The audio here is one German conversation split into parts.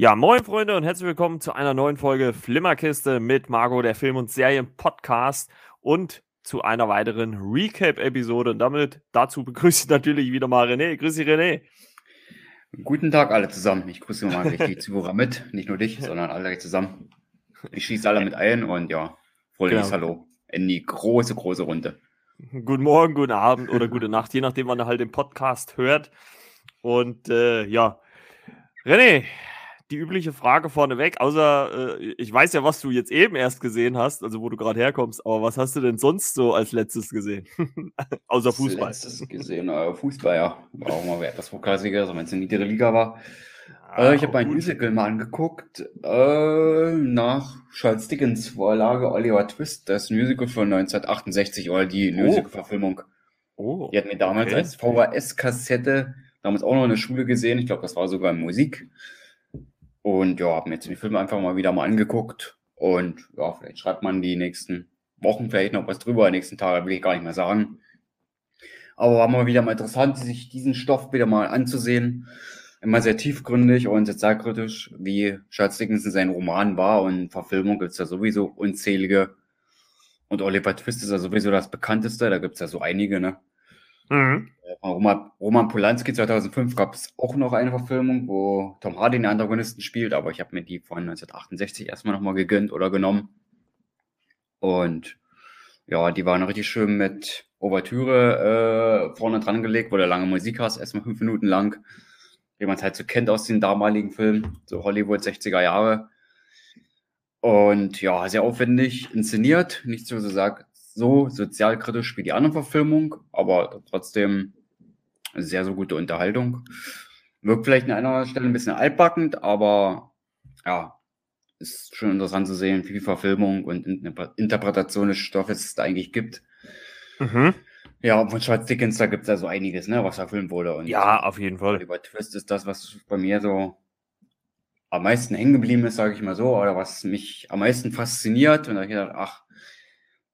Ja, moin Freunde und herzlich willkommen zu einer neuen Folge Flimmerkiste mit Margot, der Film- und Serien-Podcast und zu einer weiteren Recap-Episode. Und damit dazu begrüße ich natürlich wieder mal René. Grüß dich, René. Guten Tag alle zusammen. Ich grüße mal die Zuhörer mit. Nicht nur dich, sondern alle zusammen. Ich schieße alle mit ein und ja, fröhliches genau. Hallo in die große, große Runde. Guten Morgen, guten Abend oder gute Nacht, je nachdem, wann ihr halt den Podcast hört. Und äh, ja, René, die übliche Frage vorneweg, außer äh, ich weiß ja, was du jetzt eben erst gesehen hast, also wo du gerade herkommst, aber was hast du denn sonst so als letztes gesehen? außer Fußball. Als letztes gesehen, äh, Fußball, ja. War auch mal etwas hochklassiger, wenn es eine niedere Liga war. Ja, äh, ich habe ein Musical mal angeguckt, äh, nach Charles Dickens Vorlage Oliver Twist, das Musical von 1968 oder die oh. Musical-Verfilmung. Oh. Die hat mir damals okay. als VHS-Kassette damals auch noch in der Schule gesehen. Ich glaube, das war sogar Musik. Und ja, habe mir jetzt den Film einfach mal wieder mal angeguckt. Und ja, vielleicht schreibt man die nächsten Wochen vielleicht noch was drüber, die nächsten Tage will ich gar nicht mehr sagen. Aber war mal wieder mal interessant, sich diesen Stoff wieder mal anzusehen. Immer sehr tiefgründig und sozialkritisch, wie Charles Dickinson sein Roman war und Verfilmung gibt es ja sowieso unzählige. Und Oliver Twist ist ja sowieso das bekannteste, da gibt es ja so einige, ne? Mhm. Äh, Roman, Polanski 2005 gab es auch noch eine Verfilmung, wo Tom Hardy den Antagonisten spielt, aber ich habe mir die von 1968 erstmal nochmal gegönnt oder genommen. Und ja, die waren richtig schön mit Ouvertüre äh, vorne dran gelegt, wo du lange Musik hast, erstmal fünf Minuten lang, wie man es halt so kennt aus den damaligen Filmen, so Hollywood 60er Jahre. Und ja, sehr aufwendig inszeniert, nicht so, so so sozialkritisch wie die anderen Verfilmungen, aber trotzdem sehr, sehr gute Unterhaltung. Wirkt vielleicht an einer Stelle ein bisschen altbackend, aber ja, ist schon interessant zu sehen, wie viel Verfilmung und Interpretation des Stoffes es da eigentlich gibt. Mhm. Ja, von Charles Dickens, da gibt es ja so einiges, ne, was verfilmt wurde. Und ja, auf jeden Fall. Über Twist ist das, was bei mir so am meisten hängen geblieben ist, sage ich mal so, oder was mich am meisten fasziniert. Und da habe ich gedacht, ach,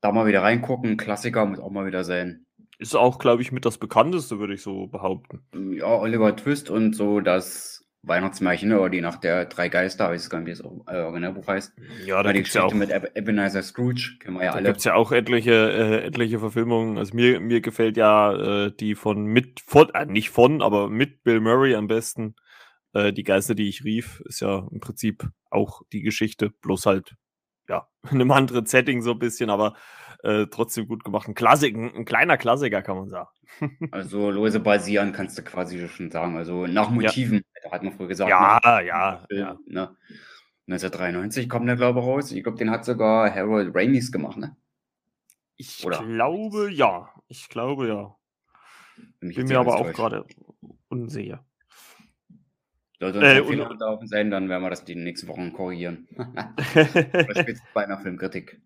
da mal wieder reingucken. Klassiker muss auch mal wieder sein. Ist auch, glaube ich, mit das bekannteste, würde ich so behaupten. Ja, Oliver Twist und so das Weihnachtsmärchen oder die Nacht der drei Geister, weiß ich gar nicht, wie das äh, Originalbuch heißt. Ja, da gibt es ja auch mit Ebenezer Scrooge, kennen wir ja da alle. Da gibt es ja auch etliche, äh, etliche Verfilmungen. Also mir, mir gefällt ja äh, die von mit, von, äh, nicht von, aber mit Bill Murray am besten. Äh, die Geister, die ich rief, ist ja im Prinzip auch die Geschichte, bloß halt ja, in einem anderen Setting so ein bisschen, aber äh, trotzdem gut gemacht. Ein Klassik, ein, ein, kleiner Klassiker, kann man sagen. also lose basieren kannst du quasi schon sagen. Also nach Motiven, ja. hat man früher gesagt. Ja, ja, Film, ja. Ne? 1993 kommt der, glaube ich, raus. Ich glaube, den hat sogar Harold Ramis gemacht, ne? Ich Oder? glaube, ja. Ich glaube, ja. Bin, Bin mir aber auch gerade unsicher. Sollte uns äh, Fehler unterlaufen sein, dann werden wir das die nächsten Wochen korrigieren. spätestens bei einer Filmkritik.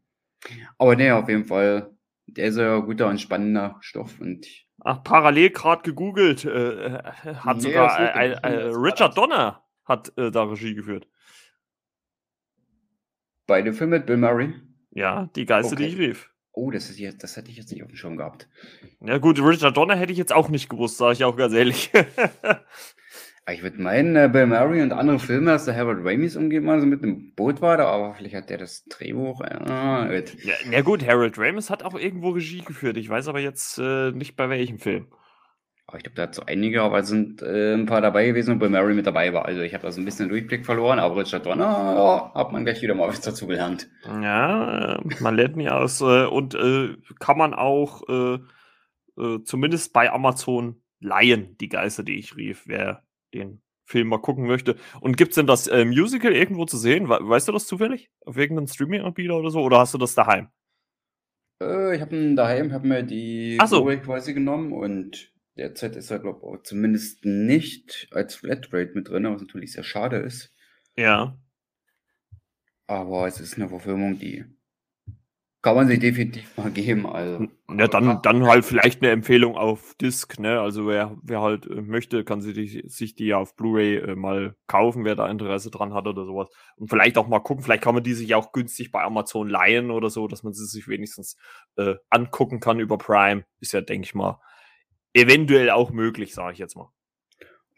Aber nee, auf jeden Fall, der ist ja guter und spannender Stoff. Und Ach, parallel gerade gegoogelt, äh, hat nee, sogar äh, äh, Richard Donner hat äh, da Regie geführt. Bei dem Film mit Bill Murray? Ja, die Geister, okay. die ich rief. Oh, das, ist jetzt, das hätte ich jetzt nicht auf dem Schirm gehabt. Ja gut, Richard Donner hätte ich jetzt auch nicht gewusst, sage ich auch ganz ehrlich. Ich würde meinen, äh, Bill Murray und andere Filme, dass der Harold Ramis umgeben mal so mit einem Boot war, da, aber vielleicht hat der das Drehbuch. Äh, ja, na gut, Harold Ramis hat auch irgendwo Regie geführt. Ich weiß aber jetzt äh, nicht bei welchem Film. Aber ich glaube, da hat so einige, aber es sind äh, ein paar dabei gewesen, wo Bill Murray mit dabei war. Also ich habe da so ein bisschen den Durchblick verloren, aber Richard Donner, ja, hat man gleich wieder mal was dazu gelernt. Ja, äh, man lernt nie aus. Äh, und kann man auch zumindest bei Amazon leihen, die Geister, die ich rief. Wer den Film mal gucken möchte. Und gibt es denn das äh, Musical irgendwo zu sehen? weißt du das zufällig? Auf irgendeinem Streaming-Anbieter oder so? Oder hast du das daheim? Äh, ich habe ihn daheim, habe mir die so. quasi genommen und derzeit ist er, glaube ich, zumindest nicht als Flatrate mit drin, was natürlich sehr schade ist. Ja. Aber es ist eine Verfilmung, die kann man sich definitiv mal geben. Also. Ja, dann, dann halt vielleicht eine Empfehlung auf Disc, ne? Also wer, wer halt äh, möchte, kann sich die, sich die auf Blu-ray äh, mal kaufen, wer da Interesse dran hat oder sowas. Und vielleicht auch mal gucken, vielleicht kann man die sich auch günstig bei Amazon leihen oder so, dass man sie sich wenigstens äh, angucken kann über Prime. Ist ja, denke ich mal, eventuell auch möglich, sage ich jetzt mal.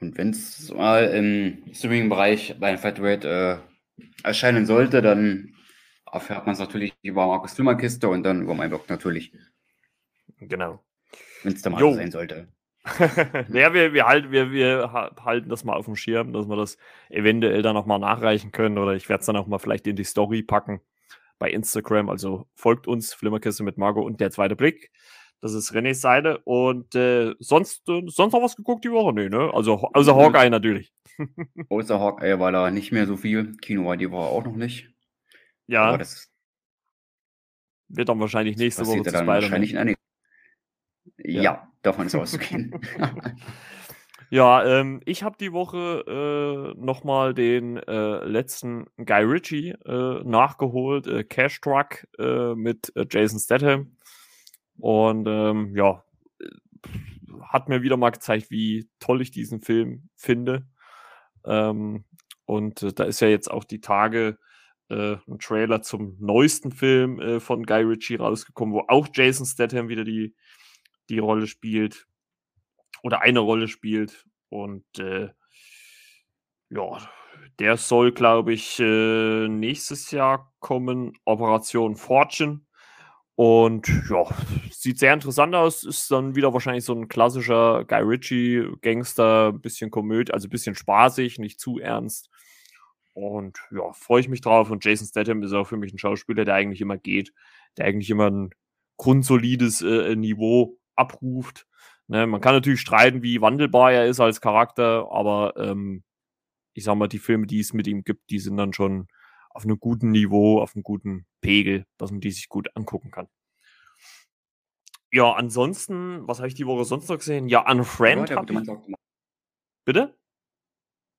Und wenn es mal im Streaming-Bereich bei Fatrate äh, erscheinen sollte, dann erfährt man es natürlich über Markus Filmerkiste und dann über meinen Blog natürlich. Genau. Wenn es da mal jo. sein sollte. ja, wir, wir, halten, wir, wir halten das mal auf dem Schirm, dass wir das eventuell dann nochmal nachreichen können oder ich werde es dann auch mal vielleicht in die Story packen bei Instagram. Also folgt uns, Flimmerkiste mit Margot und der zweite Blick. Das ist Renés Seite. Und äh, sonst, äh, sonst noch was geguckt die Woche? Nee, ne? Also außer Hawkeye natürlich. außer Hawkeye war da nicht mehr so viel. Kino war die Woche auch noch nicht. Ja. Aber das wird dann wahrscheinlich nächste Woche zu dann wahrscheinlich in ja. ja, davon ist auszugehen. ja, ähm, ich habe die Woche äh, nochmal den äh, letzten Guy Ritchie äh, nachgeholt, äh, Cash Truck äh, mit äh, Jason Statham. Und ähm, ja, hat mir wieder mal gezeigt, wie toll ich diesen Film finde. Ähm, und äh, da ist ja jetzt auch die Tage äh, ein Trailer zum neuesten Film äh, von Guy Ritchie rausgekommen, wo auch Jason Statham wieder die, die Rolle spielt oder eine Rolle spielt. Und äh, ja, der soll, glaube ich, äh, nächstes Jahr kommen. Operation Fortune. Und ja, sieht sehr interessant aus. Ist dann wieder wahrscheinlich so ein klassischer Guy Ritchie Gangster, bisschen Komödie, also bisschen spaßig, nicht zu ernst. Und ja, freue ich mich drauf. Und Jason Statham ist auch für mich ein Schauspieler, der eigentlich immer geht, der eigentlich immer ein grundsolides äh, Niveau abruft. Ne, man kann natürlich streiten, wie wandelbar er ist als Charakter, aber ähm, ich sag mal, die Filme, die es mit ihm gibt, die sind dann schon auf einem guten Niveau, auf einem guten Pegel, dass man die sich gut angucken kann. Ja, ansonsten, was habe ich die Woche sonst noch gesehen? Ja, Unfriend. Ja, ich... Bitte?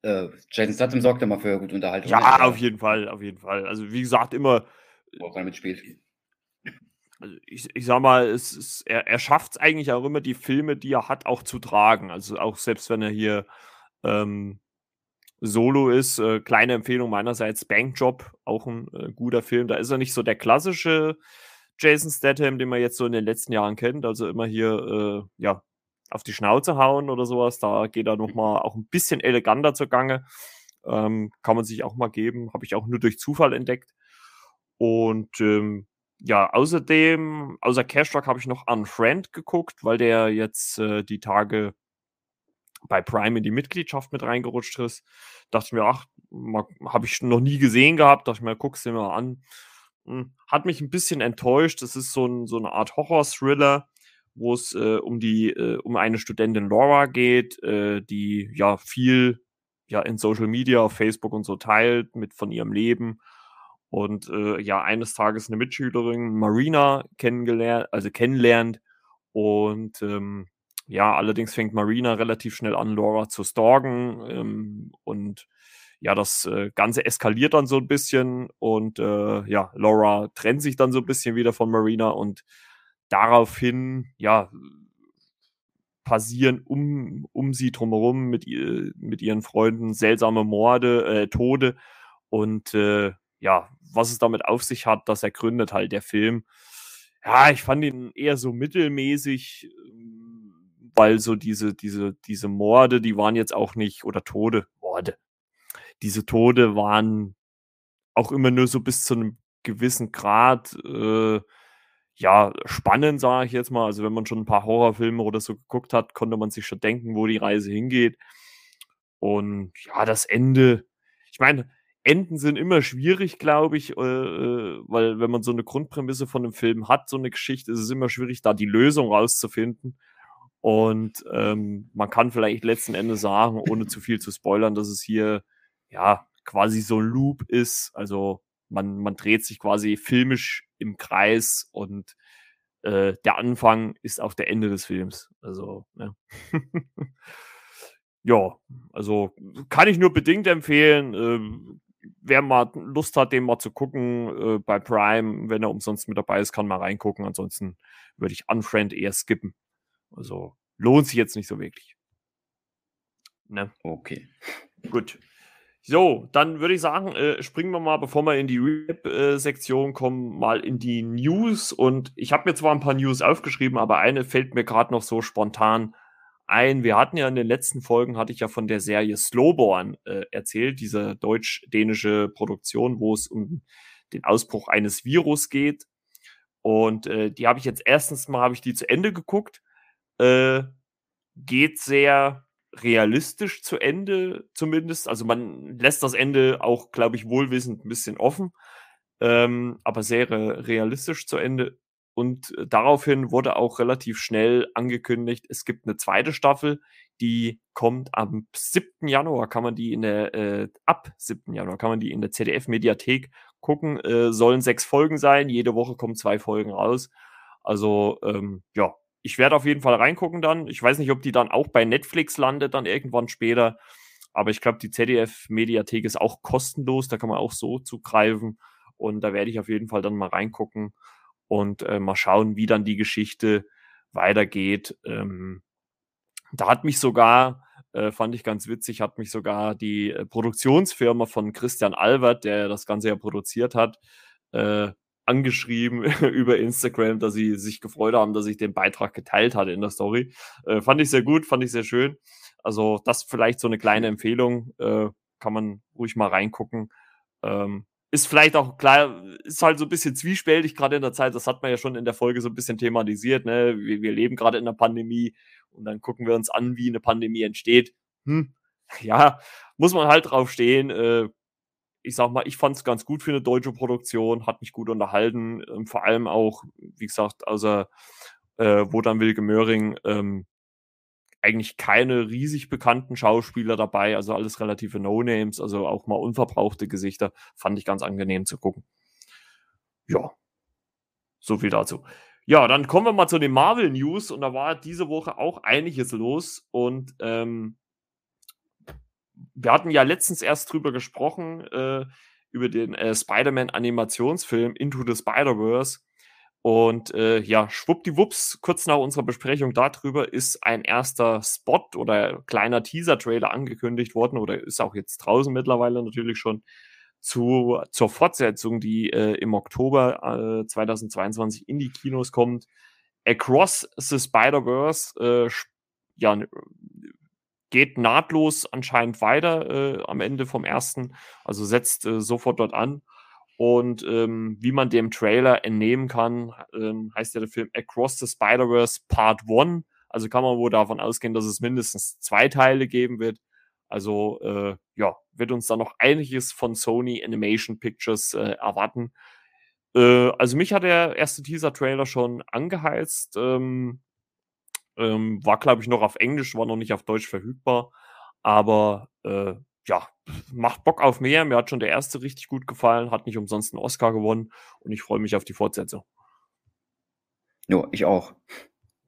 Äh, Jason Statham sorgt immer für gute Unterhaltung. Ja, auf jeden Fall, auf jeden Fall. Also wie gesagt, immer. Wo er mitspielt. Also ich, ich sag mal, es ist, er, er schafft es eigentlich auch immer, die Filme, die er hat, auch zu tragen. Also auch selbst wenn er hier ähm, Solo ist. Äh, kleine Empfehlung meinerseits, Bankjob, auch ein äh, guter Film. Da ist er nicht so der klassische Jason Statham, den man jetzt so in den letzten Jahren kennt. Also immer hier, äh, ja, auf die Schnauze hauen oder sowas. Da geht er nochmal auch ein bisschen eleganter zur Gange. Ähm, kann man sich auch mal geben. Habe ich auch nur durch Zufall entdeckt. Und ähm, ja, außerdem, außer Cashrock habe ich noch Unfriend geguckt, weil der jetzt äh, die Tage bei Prime in die Mitgliedschaft mit reingerutscht ist. Dachte ich mir, ach, habe ich noch nie gesehen gehabt. Dachte ich mir, guck's dir mal an. Hm, hat mich ein bisschen enttäuscht. Das ist so, ein, so eine Art Horror-Thriller, wo es äh, um die, äh, um eine Studentin Laura geht, äh, die ja viel ja in Social Media, auf Facebook und so teilt mit von ihrem Leben und äh, ja eines Tages eine Mitschülerin Marina kennengelernt, also kennenlernt und ähm, ja, allerdings fängt Marina relativ schnell an, Laura zu stalken. Ähm, und ja, das äh, Ganze eskaliert dann so ein bisschen. Und äh, ja, Laura trennt sich dann so ein bisschen wieder von Marina. Und daraufhin, ja, passieren um, um sie drumherum mit, ihr, mit ihren Freunden seltsame Morde, äh, Tode. Und äh, ja, was es damit auf sich hat, das ergründet halt der Film. Ja, ich fand ihn eher so mittelmäßig weil so diese, diese, diese Morde, die waren jetzt auch nicht, oder Tode, Morde, diese Tode waren auch immer nur so bis zu einem gewissen Grad, äh, ja, spannend, sage ich jetzt mal. Also wenn man schon ein paar Horrorfilme oder so geguckt hat, konnte man sich schon denken, wo die Reise hingeht. Und ja, das Ende, ich meine, Enden sind immer schwierig, glaube ich, äh, äh, weil wenn man so eine Grundprämisse von einem Film hat, so eine Geschichte, ist es immer schwierig, da die Lösung rauszufinden. Und ähm, man kann vielleicht letzten Endes sagen, ohne zu viel zu spoilern, dass es hier ja quasi so ein Loop ist. Also man, man dreht sich quasi filmisch im Kreis und äh, der Anfang ist auch der Ende des Films. Also, ne? ja, also kann ich nur bedingt empfehlen. Äh, wer mal Lust hat, den mal zu gucken äh, bei Prime, wenn er umsonst mit dabei ist, kann mal reingucken. Ansonsten würde ich Unfriend eher skippen. Also lohnt sich jetzt nicht so wirklich. Ne? Okay. Gut. So, dann würde ich sagen, äh, springen wir mal, bevor wir in die Rap-Sektion äh, kommen, mal in die News. Und ich habe mir zwar ein paar News aufgeschrieben, aber eine fällt mir gerade noch so spontan ein, wir hatten ja in den letzten Folgen, hatte ich ja von der Serie Slowborn äh, erzählt, diese deutsch-dänische Produktion, wo es um den Ausbruch eines Virus geht. Und äh, die habe ich jetzt erstens mal, habe ich die zu Ende geguckt. Äh, geht sehr realistisch zu Ende zumindest. Also man lässt das Ende auch, glaube ich, wohlwissend ein bisschen offen, ähm, aber sehr realistisch zu Ende. Und äh, daraufhin wurde auch relativ schnell angekündigt, es gibt eine zweite Staffel, die kommt am 7. Januar, kann man die in der, äh, ab 7. Januar kann man die in der ZDF-Mediathek gucken. Äh, sollen sechs Folgen sein, jede Woche kommen zwei Folgen raus. Also, ähm, ja, ich werde auf jeden Fall reingucken dann. Ich weiß nicht, ob die dann auch bei Netflix landet, dann irgendwann später. Aber ich glaube, die ZDF-Mediathek ist auch kostenlos, da kann man auch so zugreifen. Und da werde ich auf jeden Fall dann mal reingucken und äh, mal schauen, wie dann die Geschichte weitergeht. Ähm, da hat mich sogar, äh, fand ich ganz witzig, hat mich sogar die äh, Produktionsfirma von Christian Albert, der das Ganze ja produziert hat, äh, angeschrieben über Instagram, dass sie sich gefreut haben, dass ich den Beitrag geteilt hatte in der Story. Äh, fand ich sehr gut, fand ich sehr schön. Also das vielleicht so eine kleine Empfehlung, äh, kann man ruhig mal reingucken. Ähm, ist vielleicht auch klar, ist halt so ein bisschen zwiespältig gerade in der Zeit. Das hat man ja schon in der Folge so ein bisschen thematisiert. Ne? Wir, wir leben gerade in einer Pandemie und dann gucken wir uns an, wie eine Pandemie entsteht. Hm, ja, muss man halt drauf stehen. Äh, ich sag mal, ich fand es ganz gut für eine deutsche Produktion, hat mich gut unterhalten. Ähm, vor allem auch, wie gesagt, außer äh, Wodan Wilke Möhring, ähm, eigentlich keine riesig bekannten Schauspieler dabei, also alles relative No-Names, also auch mal unverbrauchte Gesichter, fand ich ganz angenehm zu gucken. Ja, so viel dazu. Ja, dann kommen wir mal zu den Marvel News und da war diese Woche auch einiges los und ähm, wir hatten ja letztens erst drüber gesprochen, äh, über den äh, Spider-Man-Animationsfilm Into the Spider-Verse. Und äh, ja, schwuppdiwupps, kurz nach unserer Besprechung darüber ist ein erster Spot oder kleiner Teaser-Trailer angekündigt worden oder ist auch jetzt draußen mittlerweile natürlich schon zu, zur Fortsetzung, die äh, im Oktober äh, 2022 in die Kinos kommt. Across the Spider-Verse, äh, ja, geht nahtlos anscheinend weiter äh, am Ende vom ersten, also setzt äh, sofort dort an. Und ähm, wie man dem Trailer entnehmen kann, ähm, heißt ja der Film Across the Spider-Verse Part 1. Also kann man wohl davon ausgehen, dass es mindestens zwei Teile geben wird. Also äh, ja, wird uns da noch einiges von Sony Animation Pictures äh, erwarten. Äh, also mich hat der erste Teaser-Trailer schon angeheizt. Ähm, ähm, war, glaube ich, noch auf Englisch, war noch nicht auf Deutsch verfügbar. Aber äh, ja, macht Bock auf mehr. Mir hat schon der erste richtig gut gefallen, hat nicht umsonst einen Oscar gewonnen und ich freue mich auf die Fortsetzung. Ja, ich auch.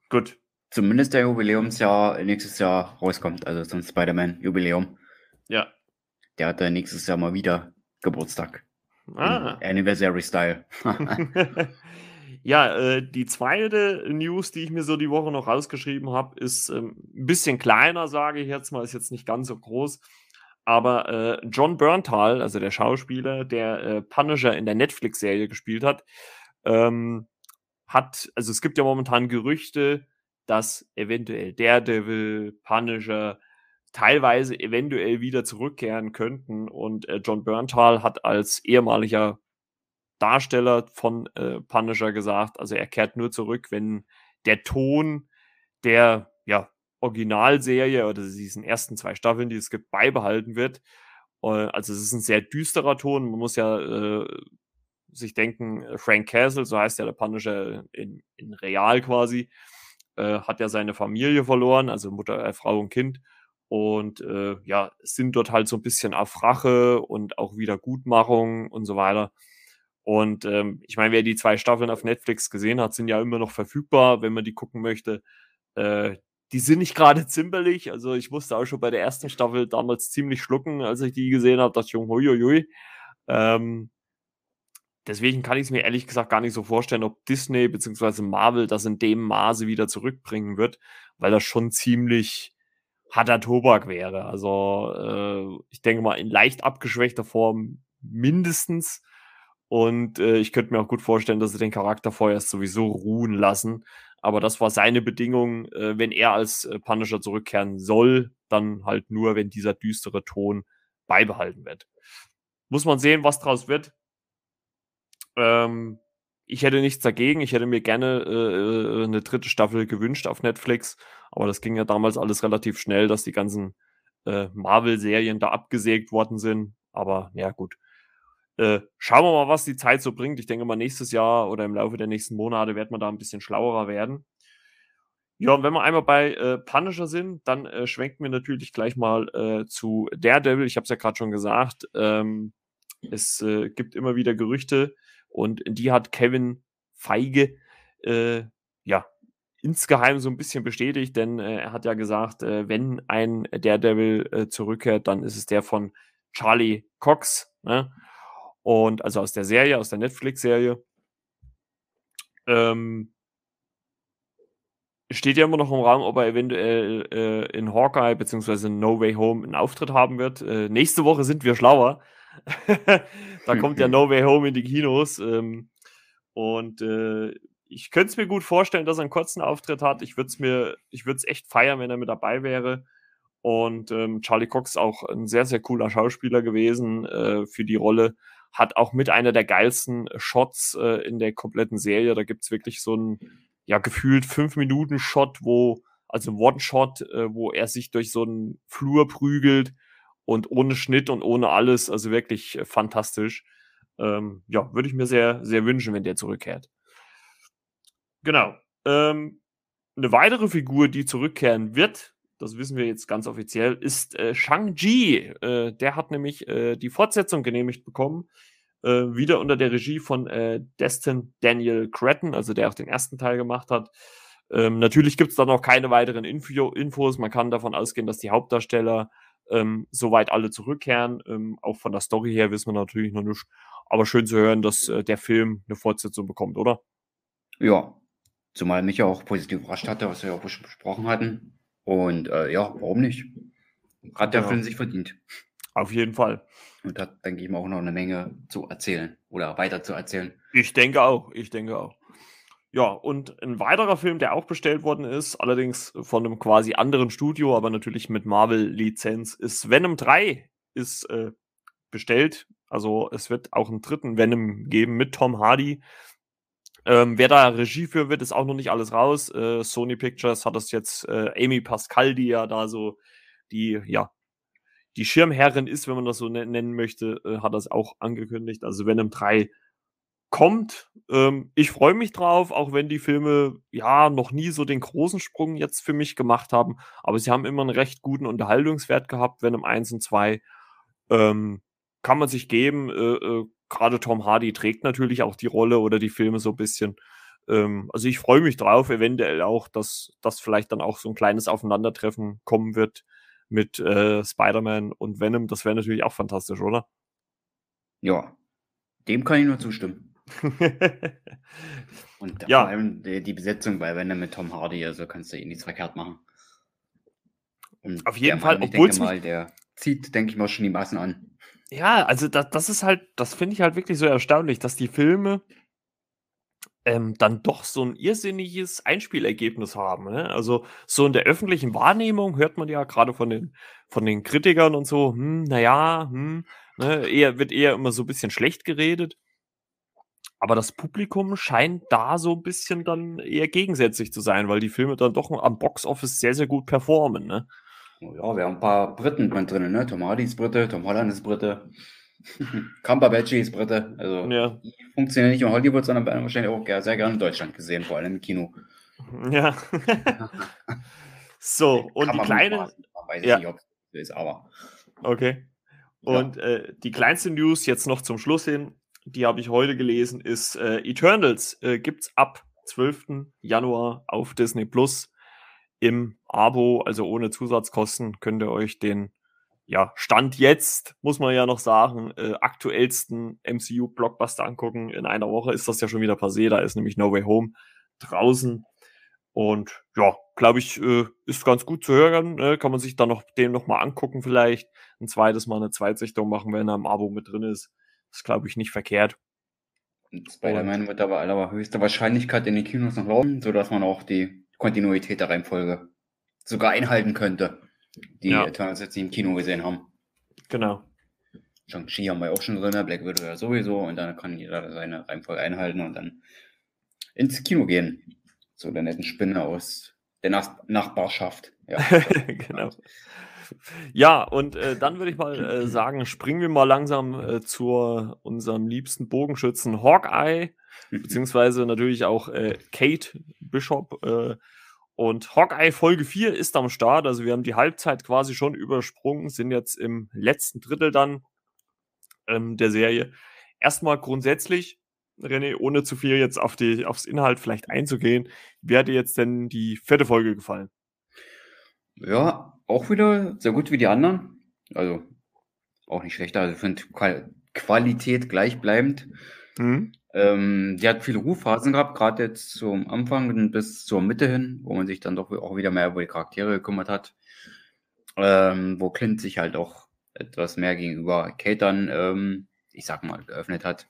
Gut. Zumindest der Jubiläumsjahr nächstes Jahr rauskommt, also zum Spider-Man-Jubiläum. Ja. Der hat dann nächstes Jahr mal wieder Geburtstag. Ah. Anniversary Style. Ja, äh, die zweite News, die ich mir so die Woche noch rausgeschrieben habe, ist ähm, ein bisschen kleiner, sage ich jetzt mal, ist jetzt nicht ganz so groß. Aber äh, John Berntal, also der Schauspieler, der äh, Punisher in der Netflix-Serie gespielt hat, ähm, hat, also es gibt ja momentan Gerüchte, dass eventuell Daredevil, Punisher teilweise eventuell wieder zurückkehren könnten. Und äh, John Berntal hat als ehemaliger Darsteller von äh, Punisher gesagt. Also er kehrt nur zurück, wenn der Ton der ja, Originalserie oder diesen ersten zwei Staffeln, die es gibt, beibehalten wird. Äh, also es ist ein sehr düsterer Ton. Man muss ja äh, sich denken, Frank Castle, so heißt ja der Punisher in, in real quasi, äh, hat ja seine Familie verloren, also Mutter, äh, Frau und Kind. Und äh, ja, sind dort halt so ein bisschen auf Rache und auch Wiedergutmachung und so weiter. Und ähm, ich meine, wer die zwei Staffeln auf Netflix gesehen hat, sind ja immer noch verfügbar, wenn man die gucken möchte. Äh, die sind nicht gerade zimperlich. Also ich musste auch schon bei der ersten Staffel damals ziemlich schlucken, als ich die gesehen habe. Dachte ich, huiuiui. Ähm, deswegen kann ich es mir ehrlich gesagt gar nicht so vorstellen, ob Disney bzw. Marvel das in dem Maße wieder zurückbringen wird, weil das schon ziemlich harter Tobak wäre. Also äh, ich denke mal in leicht abgeschwächter Form mindestens. Und äh, ich könnte mir auch gut vorstellen, dass sie den Charakter vorerst sowieso ruhen lassen. Aber das war seine Bedingung, äh, wenn er als äh, Punisher zurückkehren soll, dann halt nur, wenn dieser düstere Ton beibehalten wird. Muss man sehen, was draus wird. Ähm, ich hätte nichts dagegen. Ich hätte mir gerne äh, äh, eine dritte Staffel gewünscht auf Netflix. Aber das ging ja damals alles relativ schnell, dass die ganzen äh, Marvel-Serien da abgesägt worden sind. Aber ja, gut. Äh, schauen wir mal, was die Zeit so bringt. Ich denke mal, nächstes Jahr oder im Laufe der nächsten Monate wird man da ein bisschen schlauer werden. Ja, und wenn wir einmal bei äh, Punisher sind, dann äh, schwenken wir natürlich gleich mal äh, zu Daredevil. Ich habe es ja gerade schon gesagt. Ähm, es äh, gibt immer wieder Gerüchte und die hat Kevin Feige äh, ja insgeheim so ein bisschen bestätigt, denn äh, er hat ja gesagt, äh, wenn ein Daredevil zurückkehrt, dann ist es der von Charlie Cox. Ne? Und also aus der Serie, aus der Netflix-Serie. Ähm, steht ja immer noch im Raum, ob er eventuell äh, in Hawkeye bzw. No Way Home einen Auftritt haben wird. Äh, nächste Woche sind wir schlauer. da kommt ja No Way Home in die Kinos. Ähm, und äh, ich könnte es mir gut vorstellen, dass er einen kurzen Auftritt hat. Ich würde es mir, ich würde es echt feiern, wenn er mit dabei wäre. Und ähm, Charlie Cox ist auch ein sehr, sehr cooler Schauspieler gewesen äh, für die Rolle hat auch mit einer der geilsten Shots äh, in der kompletten Serie. Da gibt's wirklich so einen, ja, gefühlt fünf Minuten Shot, wo, also One-Shot, äh, wo er sich durch so einen Flur prügelt und ohne Schnitt und ohne alles. Also wirklich äh, fantastisch. Ähm, ja, würde ich mir sehr, sehr wünschen, wenn der zurückkehrt. Genau. Ähm, eine weitere Figur, die zurückkehren wird, das wissen wir jetzt ganz offiziell, ist äh, Shang-Chi. Äh, der hat nämlich äh, die Fortsetzung genehmigt bekommen, äh, wieder unter der Regie von äh, Destin Daniel Cretton, also der auch den ersten Teil gemacht hat. Ähm, natürlich gibt es da noch keine weiteren Info Infos. Man kann davon ausgehen, dass die Hauptdarsteller ähm, soweit alle zurückkehren. Ähm, auch von der Story her wissen wir natürlich noch nicht. Aber schön zu hören, dass äh, der Film eine Fortsetzung bekommt, oder? Ja, zumal mich ja auch positiv überrascht hatte, was wir ja auch besprochen hatten. Und äh, ja, warum nicht? Hat der ja. Film sich verdient. Auf jeden Fall. Und hat, denke ich mal, auch noch eine Menge zu erzählen oder weiter zu erzählen. Ich denke auch, ich denke auch. Ja, und ein weiterer Film, der auch bestellt worden ist, allerdings von einem quasi anderen Studio, aber natürlich mit Marvel-Lizenz, ist Venom 3 ist äh, bestellt. Also es wird auch einen dritten Venom geben mit Tom Hardy. Ähm, wer da Regie für wird, ist auch noch nicht alles raus. Äh, Sony Pictures hat das jetzt, äh, Amy Pascal, die ja da so die, ja, die Schirmherrin ist, wenn man das so nennen möchte, äh, hat das auch angekündigt. Also Venom 3 kommt. Ähm, ich freue mich drauf, auch wenn die Filme ja noch nie so den großen Sprung jetzt für mich gemacht haben. Aber sie haben immer einen recht guten Unterhaltungswert gehabt, Venom 1 und 2. Ähm, kann man sich geben. Äh, äh, gerade Tom Hardy trägt natürlich auch die Rolle oder die Filme so ein bisschen. Ähm, also ich freue mich drauf, eventuell auch, dass das vielleicht dann auch so ein kleines Aufeinandertreffen kommen wird mit äh, Spider-Man und Venom. Das wäre natürlich auch fantastisch, oder? Ja, dem kann ich nur zustimmen. und ja. vor allem die, die, Besetzung bei Venom mit Tom Hardy, also kannst du eh nichts verkehrt machen. Und Auf jeden Fall, obwohl mal, der zieht, denke ich mal, schon die Massen an. Ja, also das, das ist halt, das finde ich halt wirklich so erstaunlich, dass die Filme ähm, dann doch so ein irrsinniges Einspielergebnis haben. Ne? Also so in der öffentlichen Wahrnehmung hört man ja gerade von den, von den Kritikern und so, hm, naja, hm, ne, eher, wird eher immer so ein bisschen schlecht geredet. Aber das Publikum scheint da so ein bisschen dann eher gegensätzlich zu sein, weil die Filme dann doch am Boxoffice sehr, sehr gut performen. Ne? Ja, wir haben ein paar Briten mit drin, ne? Tom Hardy ist Brite, Tom Holland ist Brite, Cumberbatch ist Brite. Also ja. die funktionieren nicht in Hollywood, sondern werden wahrscheinlich auch sehr gerne in Deutschland gesehen, vor allem im Kino. Ja. so, und die kleine. Man weiß ja. nicht, ob es ist, aber. Okay. Und ja. äh, die kleinste News jetzt noch zum Schluss hin, die habe ich heute gelesen, ist äh, Eternals äh, gibt es ab 12. Januar auf Disney Plus im Abo, also ohne Zusatzkosten, könnt ihr euch den ja, Stand jetzt, muss man ja noch sagen, äh, aktuellsten MCU-Blockbuster angucken. In einer Woche ist das ja schon wieder passé, da ist nämlich No Way Home draußen. Und ja, glaube ich, äh, ist ganz gut zu hören. Äh, kann man sich dann noch den nochmal angucken, vielleicht. Ein zweites Mal eine Zweitsichtung machen, wenn er im Abo mit drin ist. ist, glaube ich, nicht verkehrt. Spider-Man wird aber allerhöchster Wahrscheinlichkeit in den Kinos noch laufen, sodass man auch die Kontinuität der Reihenfolge sogar einhalten könnte, die ja. Eternals jetzt im Kino gesehen haben. Genau. Shang-Chi haben wir auch schon drin, Black Widow ja sowieso und dann kann jeder seine Reihenfolge einhalten und dann ins Kino gehen. So der netten Spinne aus der Nach Nachbarschaft. Ja, genau. Ja, und äh, dann würde ich mal äh, sagen, springen wir mal langsam äh, zu unserem liebsten Bogenschützen Hawkeye, beziehungsweise natürlich auch äh, Kate Bishop. Äh, und Hawkeye Folge 4 ist am Start, also wir haben die Halbzeit quasi schon übersprungen, sind jetzt im letzten Drittel dann ähm, der Serie. Erstmal grundsätzlich, René, ohne zu viel jetzt auf die, aufs Inhalt vielleicht einzugehen, wie hat dir jetzt denn die vierte Folge gefallen? Ja, auch wieder sehr gut wie die anderen. Also auch nicht schlechter. Also ich finde Qual Qualität gleichbleibend. Mhm. Ähm, die hat viele Ruhphasen gehabt, gerade jetzt zum Anfang bis zur Mitte hin, wo man sich dann doch auch wieder mehr über die Charaktere gekümmert hat. Ähm, wo Clint sich halt auch etwas mehr gegenüber Kate dann, ähm, ich sag mal, geöffnet hat.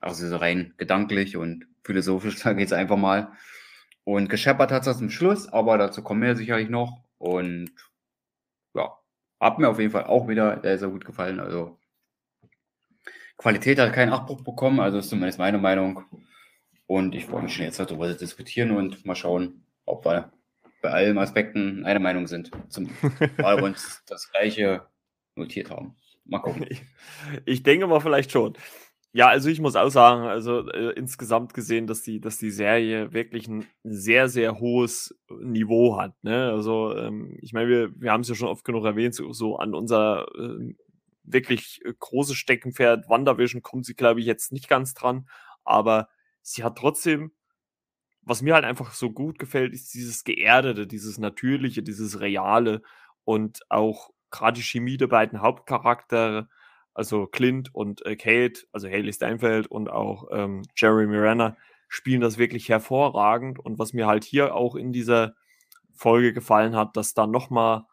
Also so rein gedanklich und philosophisch, sage ich jetzt einfach mal. Und gescheppert hat es zum Schluss, aber dazu kommen wir sicherlich noch. Und ja, hat mir auf jeden Fall auch wieder sehr, sehr gut gefallen. Also Qualität hat keinen Abbruch bekommen, also ist zumindest meine Meinung. Und ich freue mich schon jetzt darüber zu diskutieren und mal schauen, ob wir bei allen Aspekten eine Meinung sind. Zum, weil wir uns das gleiche notiert haben. Mal gucken. Ich, ich denke mal vielleicht schon. Ja, also ich muss auch sagen, also äh, insgesamt gesehen, dass die, dass die Serie wirklich ein sehr, sehr hohes Niveau hat. Ne? Also ähm, ich meine, wir, wir haben es ja schon oft genug erwähnt, so, so an unser äh, wirklich großes Steckenpferd WandaVision kommt sie, glaube ich, jetzt nicht ganz dran, aber sie hat trotzdem, was mir halt einfach so gut gefällt, ist dieses Geerdete, dieses Natürliche, dieses Reale und auch gerade die Chemie der beiden Hauptcharaktere also Clint und äh, Kate, also Haley Steinfeld und auch ähm, Jeremy Renner spielen das wirklich hervorragend. Und was mir halt hier auch in dieser Folge gefallen hat, dass da nochmal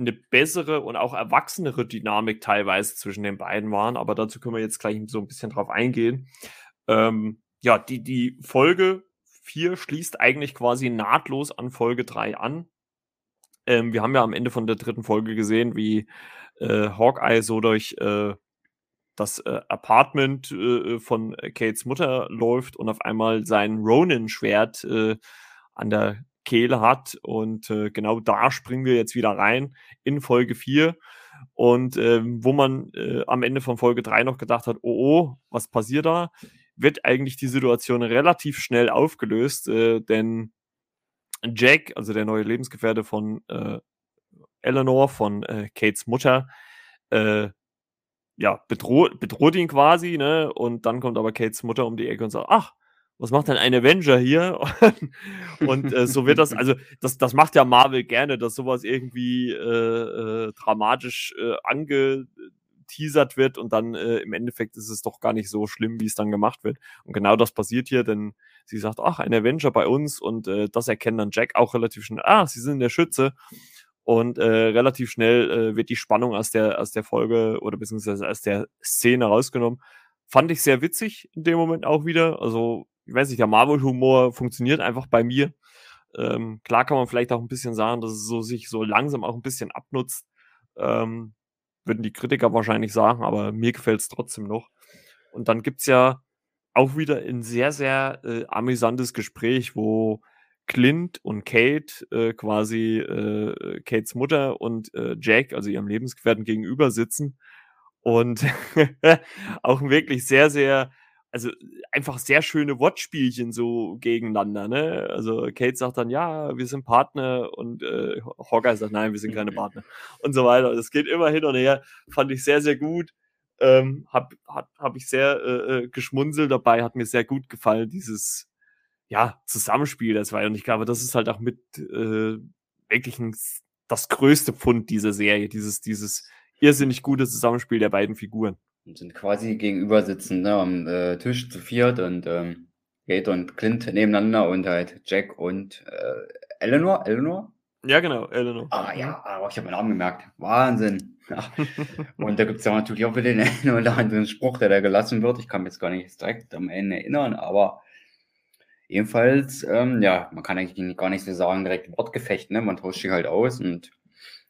eine bessere und auch erwachsenere Dynamik teilweise zwischen den beiden waren. Aber dazu können wir jetzt gleich so ein bisschen drauf eingehen. Ähm, ja, die, die Folge 4 schließt eigentlich quasi nahtlos an Folge 3 an. Ähm, wir haben ja am Ende von der dritten Folge gesehen, wie äh, Hawkeye so durch äh, das äh, Apartment äh, von Kates Mutter läuft und auf einmal sein Ronin-Schwert äh, an der Kehle hat. Und äh, genau da springen wir jetzt wieder rein in Folge 4. Und ähm, wo man am Ende von Folge 3 noch gedacht hat, oh, oh, was passiert da? Wird eigentlich die Situation relativ schnell aufgelöst, denn Jack, also der neue Lebensgefährte von Eleanor von äh, Kates Mutter, äh, ja, bedroht, bedroht ihn quasi, ne? Und dann kommt aber Kates Mutter um die Ecke und sagt, ach, was macht denn ein Avenger hier? und äh, so wird das, also das, das macht ja Marvel gerne, dass sowas irgendwie äh, äh, dramatisch äh, angeteasert wird und dann äh, im Endeffekt ist es doch gar nicht so schlimm, wie es dann gemacht wird. Und genau das passiert hier, denn sie sagt, ach, ein Avenger bei uns und äh, das erkennt dann Jack auch relativ schnell, ah, sie sind der Schütze. Und äh, relativ schnell äh, wird die Spannung aus der, aus der Folge oder beziehungsweise aus der Szene rausgenommen. Fand ich sehr witzig in dem Moment auch wieder. Also, ich weiß nicht, der Marvel-Humor funktioniert einfach bei mir. Ähm, klar kann man vielleicht auch ein bisschen sagen, dass es so sich so langsam auch ein bisschen abnutzt. Ähm, würden die Kritiker wahrscheinlich sagen, aber mir gefällt es trotzdem noch. Und dann gibt's ja auch wieder ein sehr, sehr äh, amüsantes Gespräch, wo Clint und Kate, äh, quasi äh, Kates Mutter und äh, Jack, also ihrem Lebensgefährten, gegenüber sitzen und auch wirklich sehr, sehr, also einfach sehr schöne Wortspielchen so gegeneinander. Ne? Also Kate sagt dann, ja, wir sind Partner und äh, Hawkeye sagt, nein, wir sind keine Partner und so weiter. Das geht immer hin und her, fand ich sehr, sehr gut. Ähm, hab, hab, hab ich sehr äh, äh geschmunzelt dabei, hat mir sehr gut gefallen, dieses ja, Zusammenspiel das war. Und ich glaube, das ist halt auch mit äh, wirklich ein, das größte Pfund dieser Serie, dieses, dieses irrsinnig gute Zusammenspiel der beiden Figuren. Und sind quasi gegenüber sitzen, ne, am äh, Tisch zu viert und ähm, Kate und Clint nebeneinander und halt Jack und äh, Eleanor, Eleanor? Ja, genau, Eleanor. Ah ja, aber ich habe meinen Namen gemerkt. Wahnsinn. Und da gibt es ja natürlich auch wieder den einen oder anderen Spruch, der da gelassen wird. Ich kann mich jetzt gar nicht direkt am Ende erinnern, aber Ebenfalls, ähm, ja, man kann eigentlich gar nicht so sagen, direkt Wortgefecht, ne? Man tauscht sich halt aus und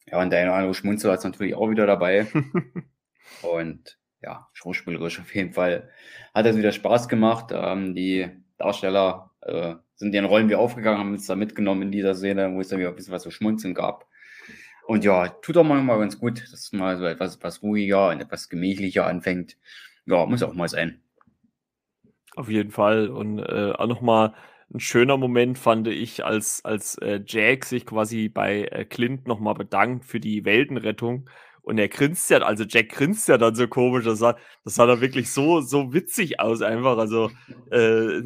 ja, und der eine oder andere Schmunzel ist natürlich auch wieder dabei. und ja, schauspielerisch auf jeden Fall hat es wieder Spaß gemacht. Ähm, die Darsteller äh, sind ihren Rollen wie aufgegangen, haben uns da mitgenommen in dieser Szene, wo es dann wieder ein bisschen was zu schmunzeln gab. Und ja, tut auch mal ganz gut, dass mal so etwas, etwas ruhiger und etwas gemächlicher anfängt. Ja, muss auch mal sein. Auf jeden Fall. Und äh, auch nochmal ein schöner Moment fand ich, als, als äh, Jack sich quasi bei äh, Clint nochmal bedankt für die Weltenrettung. Und er grinst ja, also Jack grinst ja dann so komisch, das sah, das sah da wirklich so, so witzig aus einfach. Also äh,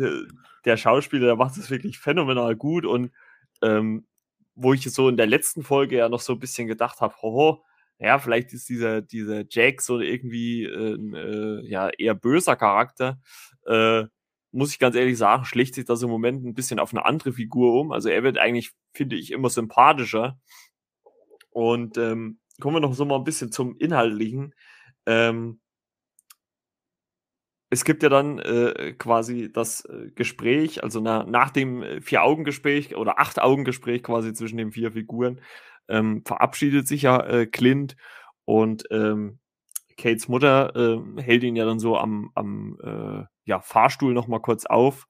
der Schauspieler, der macht das wirklich phänomenal gut. Und ähm, wo ich so in der letzten Folge ja noch so ein bisschen gedacht habe, hoho, ja, vielleicht ist dieser, dieser Jack so irgendwie äh, äh, ja, eher böser Charakter äh, muss ich ganz ehrlich sagen, schlägt sich das im Moment ein bisschen auf eine andere Figur um. Also er wird eigentlich, finde ich, immer sympathischer. Und ähm, kommen wir noch so mal ein bisschen zum Inhaltlichen. Ähm, es gibt ja dann äh, quasi das äh, Gespräch, also na, nach dem äh, Vier-Augen-Gespräch oder Acht-Augen-Gespräch quasi zwischen den vier Figuren, ähm, verabschiedet sich ja äh, Clint und ähm, Kates Mutter äh, hält ihn ja dann so am, am äh, ja, Fahrstuhl noch mal kurz auf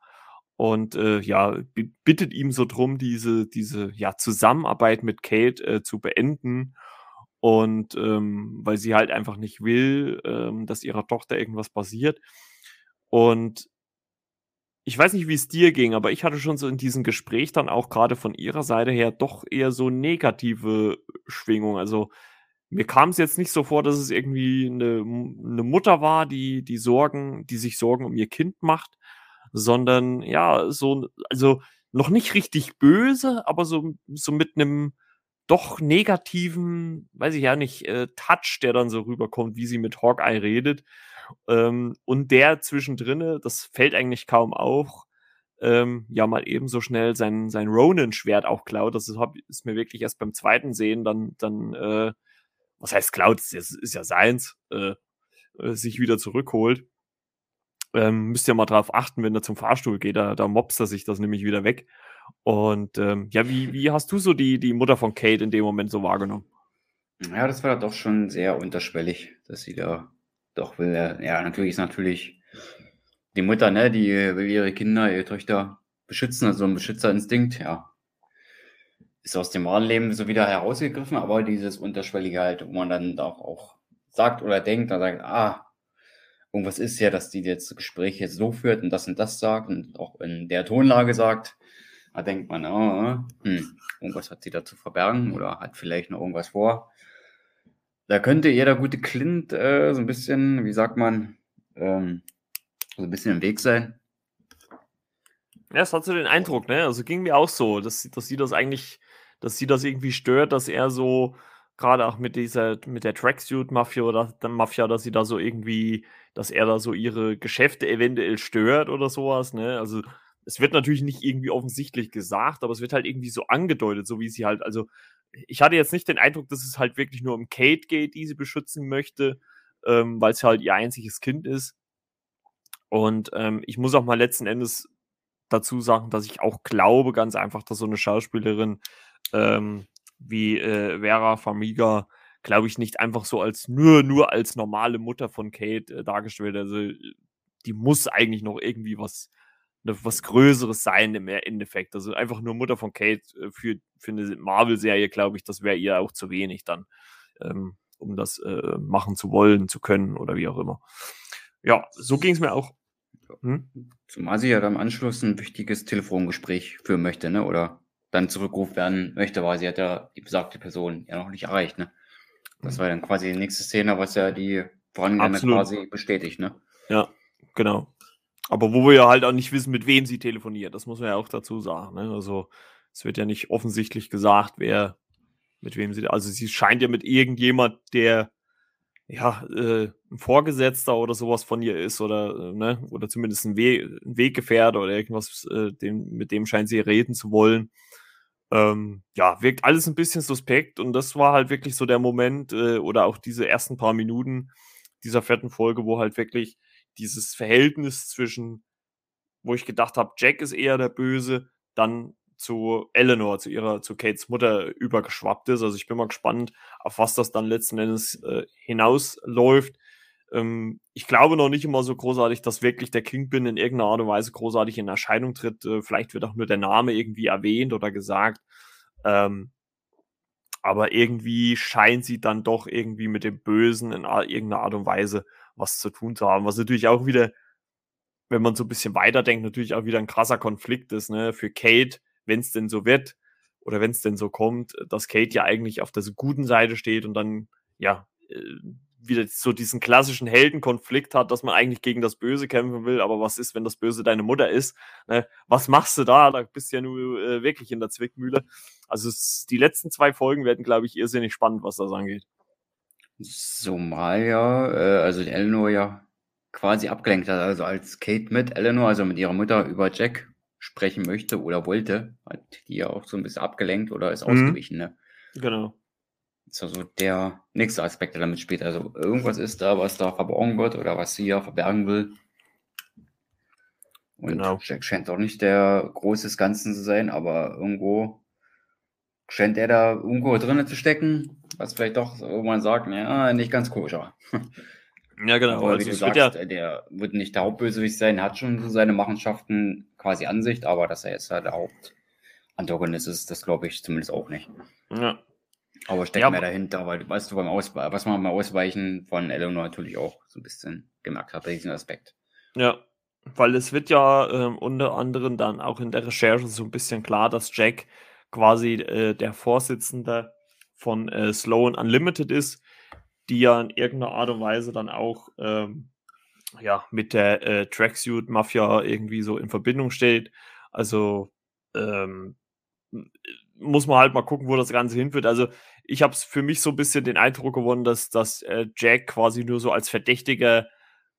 und ja, bittet ihm so drum, diese, diese ja, Zusammenarbeit mit Kate zu beenden. Und ähm, weil sie halt einfach nicht will, ähm, dass ihrer Tochter irgendwas passiert. Und ich weiß nicht, wie es dir ging, aber ich hatte schon so in diesem Gespräch dann auch gerade von ihrer Seite her doch eher so negative Schwingung. Also mir kam es jetzt nicht so vor, dass es irgendwie eine, eine Mutter war, die, die Sorgen, die sich Sorgen um ihr Kind macht, sondern ja, so, also noch nicht richtig böse, aber so, so mit einem doch negativen, weiß ich ja nicht, äh, Touch, der dann so rüberkommt, wie sie mit Hawkeye redet. Ähm, und der zwischendrin, das fällt eigentlich kaum auf, ähm, ja mal eben so schnell sein, sein Ronin-Schwert auch klaut. Das ist, ist, mir wirklich erst beim zweiten Sehen dann, dann äh, was heißt Cloud, ist, ist ja seins, äh, äh, sich wieder zurückholt. Ähm, müsst ihr mal drauf achten, wenn er zum Fahrstuhl geht, da, da mobst er sich das nämlich wieder weg. Und ähm, ja, wie, wie hast du so die, die Mutter von Kate in dem Moment so wahrgenommen? Ja, das war doch schon sehr unterschwellig, dass sie da doch will. Ja, natürlich ist natürlich die Mutter, ne, die will ihre Kinder, ihre Töchter beschützen, also ein Beschützerinstinkt, ja ist aus dem wahren Leben so wieder herausgegriffen, aber dieses Unterschwellige halt, wo man dann auch, auch sagt oder denkt, dann sagt, ah, irgendwas ist ja, dass die jetzt das Gespräch jetzt so führt und das und das sagt und auch in der Tonlage sagt, da denkt man, oh, hm, irgendwas hat sie da zu verbergen oder hat vielleicht noch irgendwas vor. Da könnte jeder gute Clint äh, so ein bisschen, wie sagt man, ähm, so ein bisschen im Weg sein. Ja, es hat so den Eindruck, ne? Also ging mir auch so, dass, dass sie das eigentlich dass sie das irgendwie stört, dass er so, gerade auch mit dieser, mit der Tracksuit-Mafia oder der Mafia, dass sie da so irgendwie, dass er da so ihre Geschäfte eventuell stört oder sowas, ne? Also es wird natürlich nicht irgendwie offensichtlich gesagt, aber es wird halt irgendwie so angedeutet, so wie sie halt, also ich hatte jetzt nicht den Eindruck, dass es halt wirklich nur um Kate geht, die sie beschützen möchte, ähm, weil es halt ihr einziges Kind ist. Und ähm, ich muss auch mal letzten Endes dazu sagen, dass ich auch glaube, ganz einfach, dass so eine Schauspielerin ähm, wie äh, Vera Farmiga, glaube ich, nicht einfach so als nur, nur als normale Mutter von Kate äh, dargestellt. Also die muss eigentlich noch irgendwie was, was Größeres sein im Endeffekt. Also einfach nur Mutter von Kate äh, für, für eine Marvel-Serie, glaube ich, das wäre ihr auch zu wenig dann, ähm, um das äh, machen zu wollen, zu können oder wie auch immer. Ja, so ging es mir auch. Hm? Zumal sie ja dann im Anschluss ein wichtiges Telefongespräch führen möchte, ne? Oder dann zurückgerufen werden möchte, weil sie hat ja die besagte Person ja noch nicht erreicht. Ne? Das mhm. war dann quasi die nächste Szene, was ja die Vorangehende quasi bestätigt. Ne? Ja, genau. Aber wo wir ja halt auch nicht wissen, mit wem sie telefoniert, das muss man ja auch dazu sagen. Ne? Also es wird ja nicht offensichtlich gesagt, wer mit wem sie. Also sie scheint ja mit irgendjemand, der ja, äh, ein Vorgesetzter oder sowas von ihr ist oder, äh, ne, oder zumindest ein, We ein Weggefährder oder irgendwas, äh, dem, mit dem scheint sie reden zu wollen. Ähm, ja, wirkt alles ein bisschen suspekt und das war halt wirklich so der Moment äh, oder auch diese ersten paar Minuten dieser vierten Folge, wo halt wirklich dieses Verhältnis zwischen, wo ich gedacht habe, Jack ist eher der Böse, dann zu Eleanor, zu ihrer, zu Kates Mutter übergeschwappt ist. Also ich bin mal gespannt, auf was das dann letzten Endes äh, hinausläuft. Ähm, ich glaube noch nicht immer so großartig, dass wirklich der Kingpin in irgendeiner Art und Weise großartig in Erscheinung tritt. Äh, vielleicht wird auch nur der Name irgendwie erwähnt oder gesagt. Ähm, aber irgendwie scheint sie dann doch irgendwie mit dem Bösen in irgendeiner Art und Weise was zu tun zu haben. Was natürlich auch wieder, wenn man so ein bisschen weiterdenkt, natürlich auch wieder ein krasser Konflikt ist, ne? Für Kate, wenn es denn so wird oder wenn es denn so kommt, dass Kate ja eigentlich auf der guten Seite steht und dann, ja, äh, wieder so diesen klassischen Heldenkonflikt hat, dass man eigentlich gegen das Böse kämpfen will, aber was ist, wenn das Böse deine Mutter ist? Ne? Was machst du da? Da bist du ja nur äh, wirklich in der Zwickmühle. Also es, die letzten zwei Folgen werden, glaube ich, irrsinnig spannend, was das angeht. Somalia, äh, also Eleanor ja quasi abgelenkt hat, also als Kate mit Eleanor, also mit ihrer Mutter über Jack sprechen möchte oder wollte, hat die ja auch so ein bisschen abgelenkt oder ist mhm. ausgewichen, ne? Genau ist also der nächste Aspekt, der damit spielt. Also irgendwas ist da, was da verborgen wird oder was sie ja verbergen will. Und genau. Jack scheint auch nicht der Große des Ganzen zu sein, aber irgendwo scheint er da irgendwo drinnen zu stecken, was vielleicht doch irgendwann sagt, ja, nicht ganz koscher. Ja, genau. Aber also wie du sagst, ja der wird nicht der Hauptbösewicht sein, hat schon so seine Machenschaften quasi Ansicht, aber dass er jetzt halt der Hauptantagonist ist, das glaube ich zumindest auch nicht. Ja. Aber steckt ja, mehr dahinter, weil weißt du, beim Auswe was man beim Ausweichen von Eleanor natürlich auch so ein bisschen gemerkt hat, bei diesem Aspekt. Ja, weil es wird ja äh, unter anderem dann auch in der Recherche so ein bisschen klar, dass Jack quasi äh, der Vorsitzende von äh, Sloan Unlimited ist, die ja in irgendeiner Art und Weise dann auch ähm, ja, mit der äh, Tracksuit Mafia irgendwie so in Verbindung steht. Also ähm, muss man halt mal gucken, wo das Ganze hinführt. Also ich habe für mich so ein bisschen den Eindruck gewonnen, dass, dass äh, Jack quasi nur so als Verdächtiger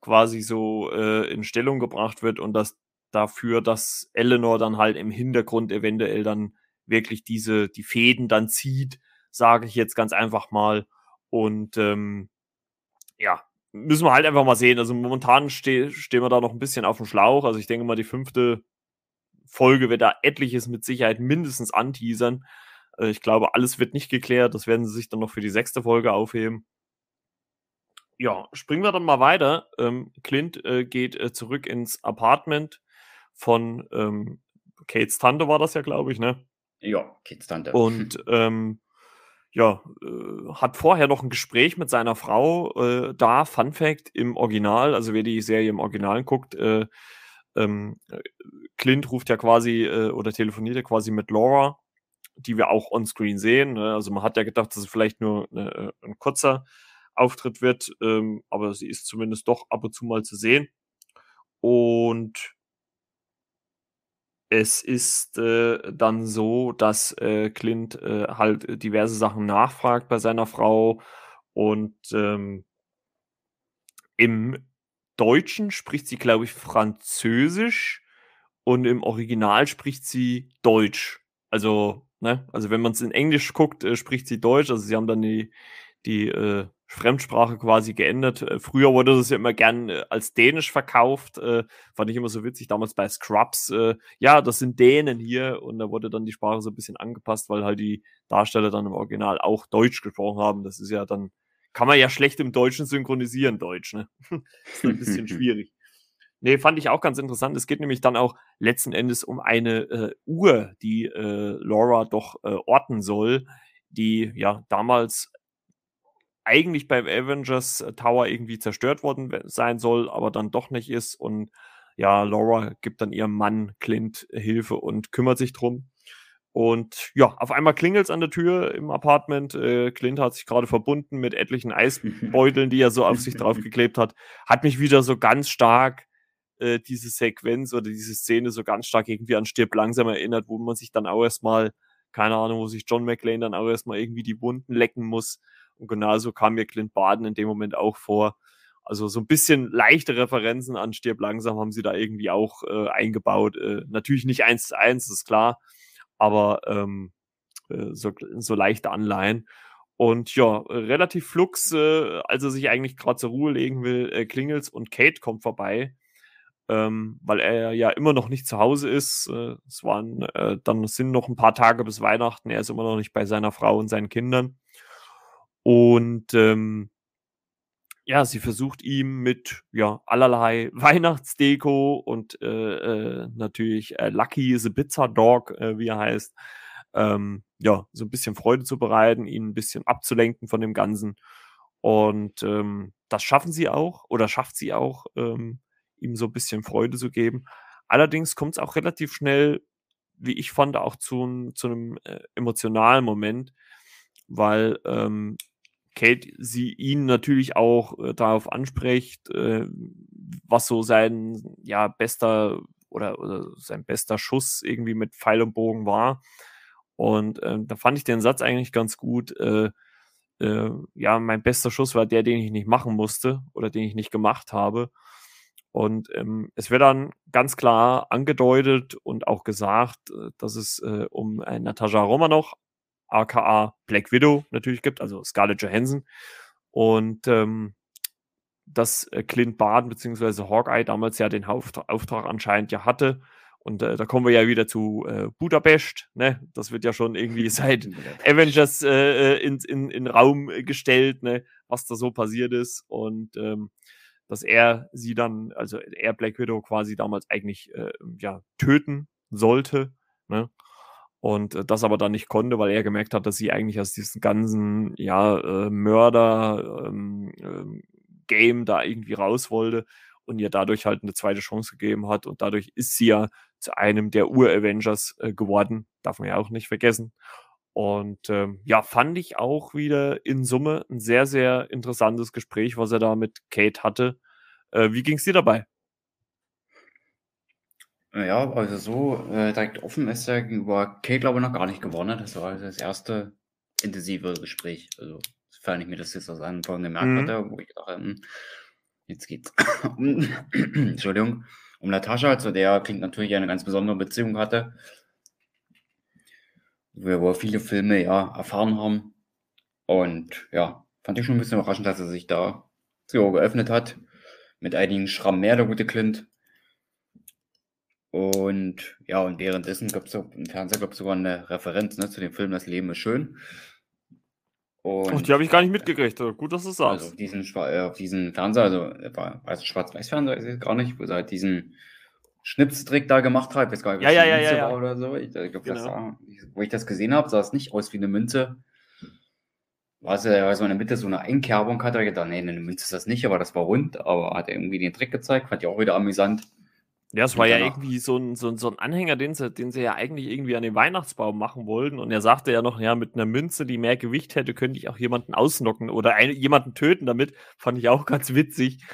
quasi so äh, in Stellung gebracht wird und dass dafür, dass Eleanor dann halt im Hintergrund eventuell dann wirklich diese, die Fäden dann zieht, sage ich jetzt ganz einfach mal. Und ähm, ja, müssen wir halt einfach mal sehen. Also momentan ste stehen wir da noch ein bisschen auf dem Schlauch. Also ich denke mal, die fünfte Folge wird da etliches mit Sicherheit mindestens anteasern. Äh, ich glaube, alles wird nicht geklärt. Das werden sie sich dann noch für die sechste Folge aufheben. Ja, springen wir dann mal weiter. Ähm, Clint äh, geht äh, zurück ins Apartment von ähm, Kates Tante, war das ja, glaube ich, ne? Ja, Kates Tante. Und ähm, ja, äh, hat vorher noch ein Gespräch mit seiner Frau äh, da. Fun Fact im Original, also wer die Serie im Original guckt, äh, ähm, Clint ruft ja quasi oder telefoniert ja quasi mit Laura, die wir auch on-screen sehen. Ne? Also man hat ja gedacht, dass es vielleicht nur eine, äh, ein kurzer Auftritt wird, ähm, aber sie ist zumindest doch ab und zu mal zu sehen. Und es ist äh, dann so, dass äh, Clint halt diverse Sachen nachfragt bei seiner Frau und ähm, im Deutschen spricht sie, glaube ich, Französisch und im Original spricht sie Deutsch. Also, ne, also wenn man es in Englisch guckt, äh, spricht sie Deutsch. Also sie haben dann die, die äh, Fremdsprache quasi geändert. Äh, früher wurde das ja immer gern äh, als Dänisch verkauft. Äh, fand ich immer so witzig, damals bei Scrubs. Äh, ja, das sind Dänen hier. Und da wurde dann die Sprache so ein bisschen angepasst, weil halt die Darsteller dann im Original auch Deutsch gesprochen haben. Das ist ja dann kann man ja schlecht im Deutschen synchronisieren, Deutsch, ne? ist ein bisschen schwierig. Nee, fand ich auch ganz interessant. Es geht nämlich dann auch letzten Endes um eine äh, Uhr, die äh, Laura doch äh, orten soll, die ja damals eigentlich beim Avengers Tower irgendwie zerstört worden sein soll, aber dann doch nicht ist. Und ja, Laura gibt dann ihrem Mann Clint Hilfe und kümmert sich drum. Und ja, auf einmal klingelt es an der Tür im Apartment. Äh, Clint hat sich gerade verbunden mit etlichen Eisbeuteln, die er so auf sich draufgeklebt hat. Hat mich wieder so ganz stark äh, diese Sequenz oder diese Szene so ganz stark irgendwie an Stirb langsam erinnert, wo man sich dann auch erstmal, keine Ahnung, wo sich John McClane dann auch erstmal irgendwie die Wunden lecken muss. Und genauso kam mir Clint Baden in dem Moment auch vor. Also so ein bisschen leichte Referenzen an Stirb langsam haben sie da irgendwie auch äh, eingebaut. Äh, natürlich nicht eins zu eins, ist klar aber ähm, äh, so, so leichte Anleihen. Und ja, relativ flux, äh, als er sich eigentlich gerade zur Ruhe legen will, äh, klingelt's und Kate kommt vorbei, ähm, weil er ja immer noch nicht zu Hause ist. Äh, es waren äh, dann sind noch ein paar Tage bis Weihnachten. Er ist immer noch nicht bei seiner Frau und seinen Kindern. Und ähm, ja, sie versucht ihm mit ja allerlei Weihnachtsdeko und äh, äh, natürlich äh, Lucky the Pizza Dog, äh, wie er heißt, ähm, ja, so ein bisschen Freude zu bereiten, ihn ein bisschen abzulenken von dem Ganzen. Und ähm, das schaffen sie auch oder schafft sie auch, ähm, ihm so ein bisschen Freude zu geben. Allerdings kommt es auch relativ schnell, wie ich fand, auch zu, zu einem äh, emotionalen Moment, weil ähm, Kate sie ihn natürlich auch äh, darauf anspricht, äh, was so sein ja bester oder, oder sein bester Schuss irgendwie mit Pfeil und Bogen war. Und äh, da fand ich den Satz eigentlich ganz gut. Äh, äh, ja, mein bester Schuss war der, den ich nicht machen musste oder den ich nicht gemacht habe. Und ähm, es wird dann ganz klar angedeutet und auch gesagt, äh, dass es äh, um äh, Natascha Romanoff aka Black Widow natürlich gibt, also Scarlett Johansson. Und ähm, dass äh, Clint Barton bzw. Hawkeye damals ja den Auftrag, Auftrag anscheinend ja hatte. Und äh, da kommen wir ja wieder zu äh, Budapest. Ne? Das wird ja schon irgendwie seit Avengers äh, äh, in, in, in Raum gestellt, ne? was da so passiert ist. Und ähm, dass er sie dann, also er Black Widow quasi damals eigentlich äh, ja, töten sollte. Ne? und äh, das aber dann nicht konnte, weil er gemerkt hat, dass sie eigentlich aus diesem ganzen ja äh, Mörder ähm, ähm, da irgendwie raus wollte und ihr dadurch halt eine zweite Chance gegeben hat und dadurch ist sie ja zu einem der Ur-Avengers äh, geworden, darf man ja auch nicht vergessen. Und ähm, ja, fand ich auch wieder in Summe ein sehr, sehr interessantes Gespräch, was er da mit Kate hatte. Äh, wie ging es dir dabei? Ja, also so äh, direkt offen ist er gegenüber Kate, glaube ich, noch gar nicht geworden. Ne? Das war also das erste intensive Gespräch. Also, sofern ich mir das jetzt aus Anfang gemerkt mhm. hatte, wo ich dachte, hm, jetzt geht's um, Entschuldigung, um Natascha, zu der Klingt natürlich eine ganz besondere Beziehung hatte. Wo wir viele Filme ja erfahren haben. Und ja, fand ich schon ein bisschen überraschend, dass er sich da so geöffnet hat. Mit einigen Schrammen mehr, der gute Clint. Und ja, und währenddessen gab es im Fernsehen, glaube ich, sogar eine Referenz ne, zu dem Film Das Leben ist schön. Und oh, die habe ich gar nicht mitgekriegt. Gut, dass du es sagst. Also auf diesen, äh, auf diesen Fernseher, also war, also Schwarz-Weiß-Fernseher ist es gar nicht, wo sie halt diesen Schnipstrick da gemacht hat. Ich weiß gar nicht, ja, ja, ja, ja, war oder so. Ich, ich glaub, genau. sah, wo ich das gesehen habe, sah es nicht aus wie eine Münze. War es ja so in der Mitte so eine Einkerbung, hat er gedacht, nee, eine Münze ist das nicht, aber das war rund, aber hat er irgendwie den Trick gezeigt, fand ich auch wieder amüsant. Ja, es war ja irgendwie so ein, so, ein, so ein Anhänger, den sie, den sie ja eigentlich irgendwie an den Weihnachtsbaum machen wollten. Und er sagte ja noch, ja, mit einer Münze, die mehr Gewicht hätte, könnte ich auch jemanden ausnocken oder ein, jemanden töten damit. Fand ich auch ganz witzig.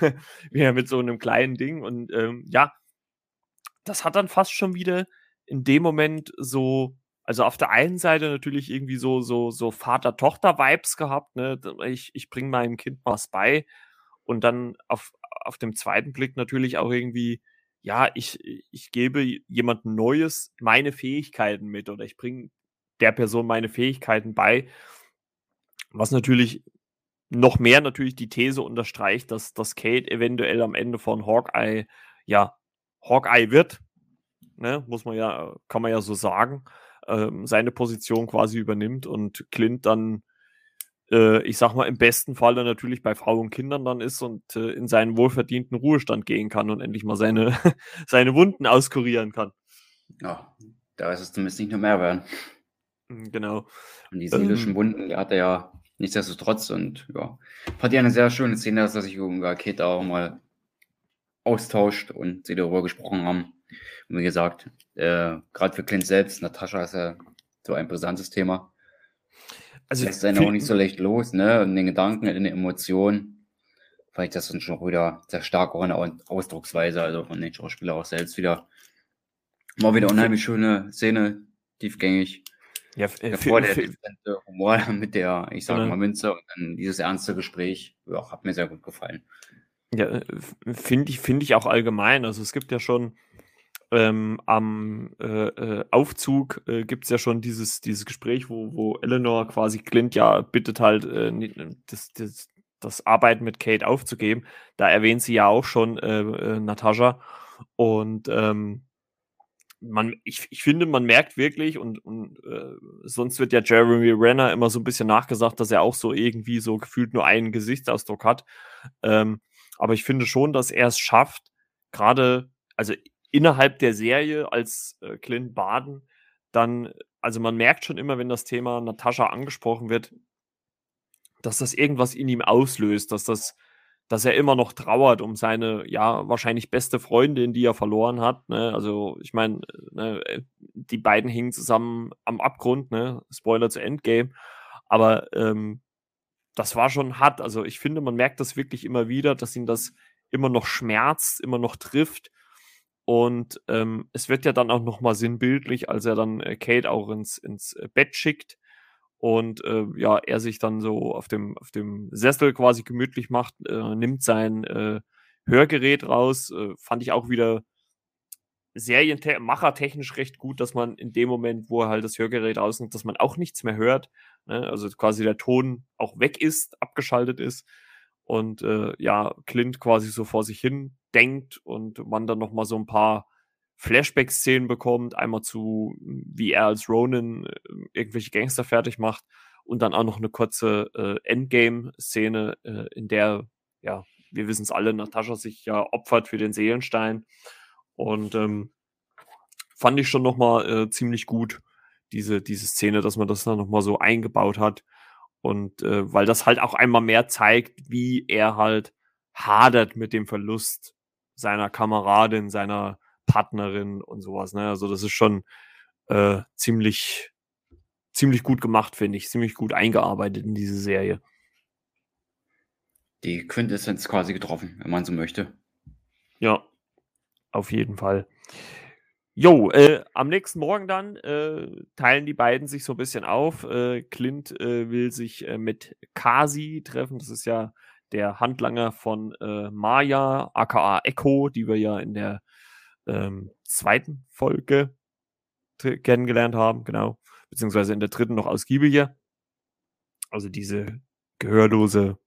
Wie er mit so einem kleinen Ding. Und ähm, ja, das hat dann fast schon wieder in dem Moment so, also auf der einen Seite natürlich irgendwie so, so, so Vater-Tochter-Vibes gehabt, ne? Ich, ich bringe meinem Kind was bei. Und dann auf, auf dem zweiten Blick natürlich auch irgendwie ja, ich, ich gebe jemandem Neues meine Fähigkeiten mit oder ich bringe der Person meine Fähigkeiten bei, was natürlich noch mehr natürlich die These unterstreicht, dass, dass Kate eventuell am Ende von Hawkeye, ja, Hawkeye wird, ne, muss man ja, kann man ja so sagen, ähm, seine Position quasi übernimmt und Clint dann äh, ich sag mal, im besten Fall dann natürlich bei Frau und Kindern dann ist und äh, in seinen wohlverdienten Ruhestand gehen kann und endlich mal seine, seine Wunden auskurieren kann. Ja, da ist es zumindest nicht nur mehr werden. Hm, genau. Und die seelischen ähm, Wunden, die hat er ja nichtsdestotrotz und ja, fand ich eine sehr schöne Szene, dass er sich um Rakete auch mal austauscht und sie darüber gesprochen haben. Und wie gesagt, äh, gerade für Clint selbst, Natascha ist ja so ein brisantes Thema. Also lässt einen auch nicht so leicht los, ne? Und den Gedanken, in den Emotionen. Vielleicht das dann schon wieder sehr stark auch in der Ausdrucksweise, also von den Schauspielern auch selbst wieder. Mal wieder unheimlich schöne Szene, tiefgängig. Ja, Davor der dezente Humor mit der, ich sage mal, Münze und dann dieses ernste Gespräch, ja, hat mir sehr gut gefallen. Ja, finde ich, finde ich auch allgemein. Also es gibt ja schon ähm, am äh, äh, Aufzug äh, gibt es ja schon dieses, dieses Gespräch, wo, wo Eleanor quasi Clint ja bittet halt, äh, das, das, das Arbeiten mit Kate aufzugeben. Da erwähnt sie ja auch schon äh, äh, Natascha. Und ähm, man, ich, ich finde, man merkt wirklich, und, und äh, sonst wird ja Jeremy Renner immer so ein bisschen nachgesagt, dass er auch so irgendwie so gefühlt nur einen Gesichtsausdruck hat. Ähm, aber ich finde schon, dass er es schafft, gerade, also innerhalb der Serie als äh, Clint Baden, dann, also man merkt schon immer, wenn das Thema Natascha angesprochen wird, dass das irgendwas in ihm auslöst, dass das, dass er immer noch trauert um seine, ja, wahrscheinlich beste Freundin, die er verloren hat. Ne? Also, ich meine, ne, die beiden hingen zusammen am Abgrund, ne? Spoiler zu Endgame. Aber ähm, das war schon hart. Also, ich finde, man merkt das wirklich immer wieder, dass ihn das immer noch schmerzt, immer noch trifft. Und ähm, es wird ja dann auch noch mal sinnbildlich, als er dann äh, Kate auch ins, ins äh, Bett schickt und äh, ja, er sich dann so auf dem, auf dem Sessel quasi gemütlich macht, äh, nimmt sein äh, Hörgerät raus. Fand ich auch wieder serienmachertechnisch recht gut, dass man in dem Moment, wo er halt das Hörgerät rausnimmt, dass man auch nichts mehr hört. Ne? Also quasi der Ton auch weg ist, abgeschaltet ist. Und äh, ja, Clint quasi so vor sich hin denkt und man dann nochmal so ein paar Flashback-Szenen bekommt, einmal zu, wie er als Ronin äh, irgendwelche Gangster fertig macht und dann auch noch eine kurze äh, Endgame-Szene, äh, in der, ja, wir wissen es alle, Natascha sich ja opfert für den Seelenstein und ähm, fand ich schon nochmal äh, ziemlich gut, diese, diese Szene, dass man das dann nochmal so eingebaut hat und äh, weil das halt auch einmal mehr zeigt, wie er halt hadert mit dem Verlust seiner Kameradin, seiner Partnerin und sowas. Ne? Also das ist schon äh, ziemlich, ziemlich gut gemacht, finde ich. Ziemlich gut eingearbeitet in diese Serie. Die Quintessenz quasi getroffen, wenn man so möchte. Ja, auf jeden Fall. Jo, äh, am nächsten Morgen dann äh, teilen die beiden sich so ein bisschen auf. Äh, Clint äh, will sich äh, mit Kasi treffen. Das ist ja der Handlanger von äh, Maya, aka Echo, die wir ja in der ähm, zweiten Folge kennengelernt haben, genau. Beziehungsweise in der dritten noch ausgiebiger. Also diese gehörlose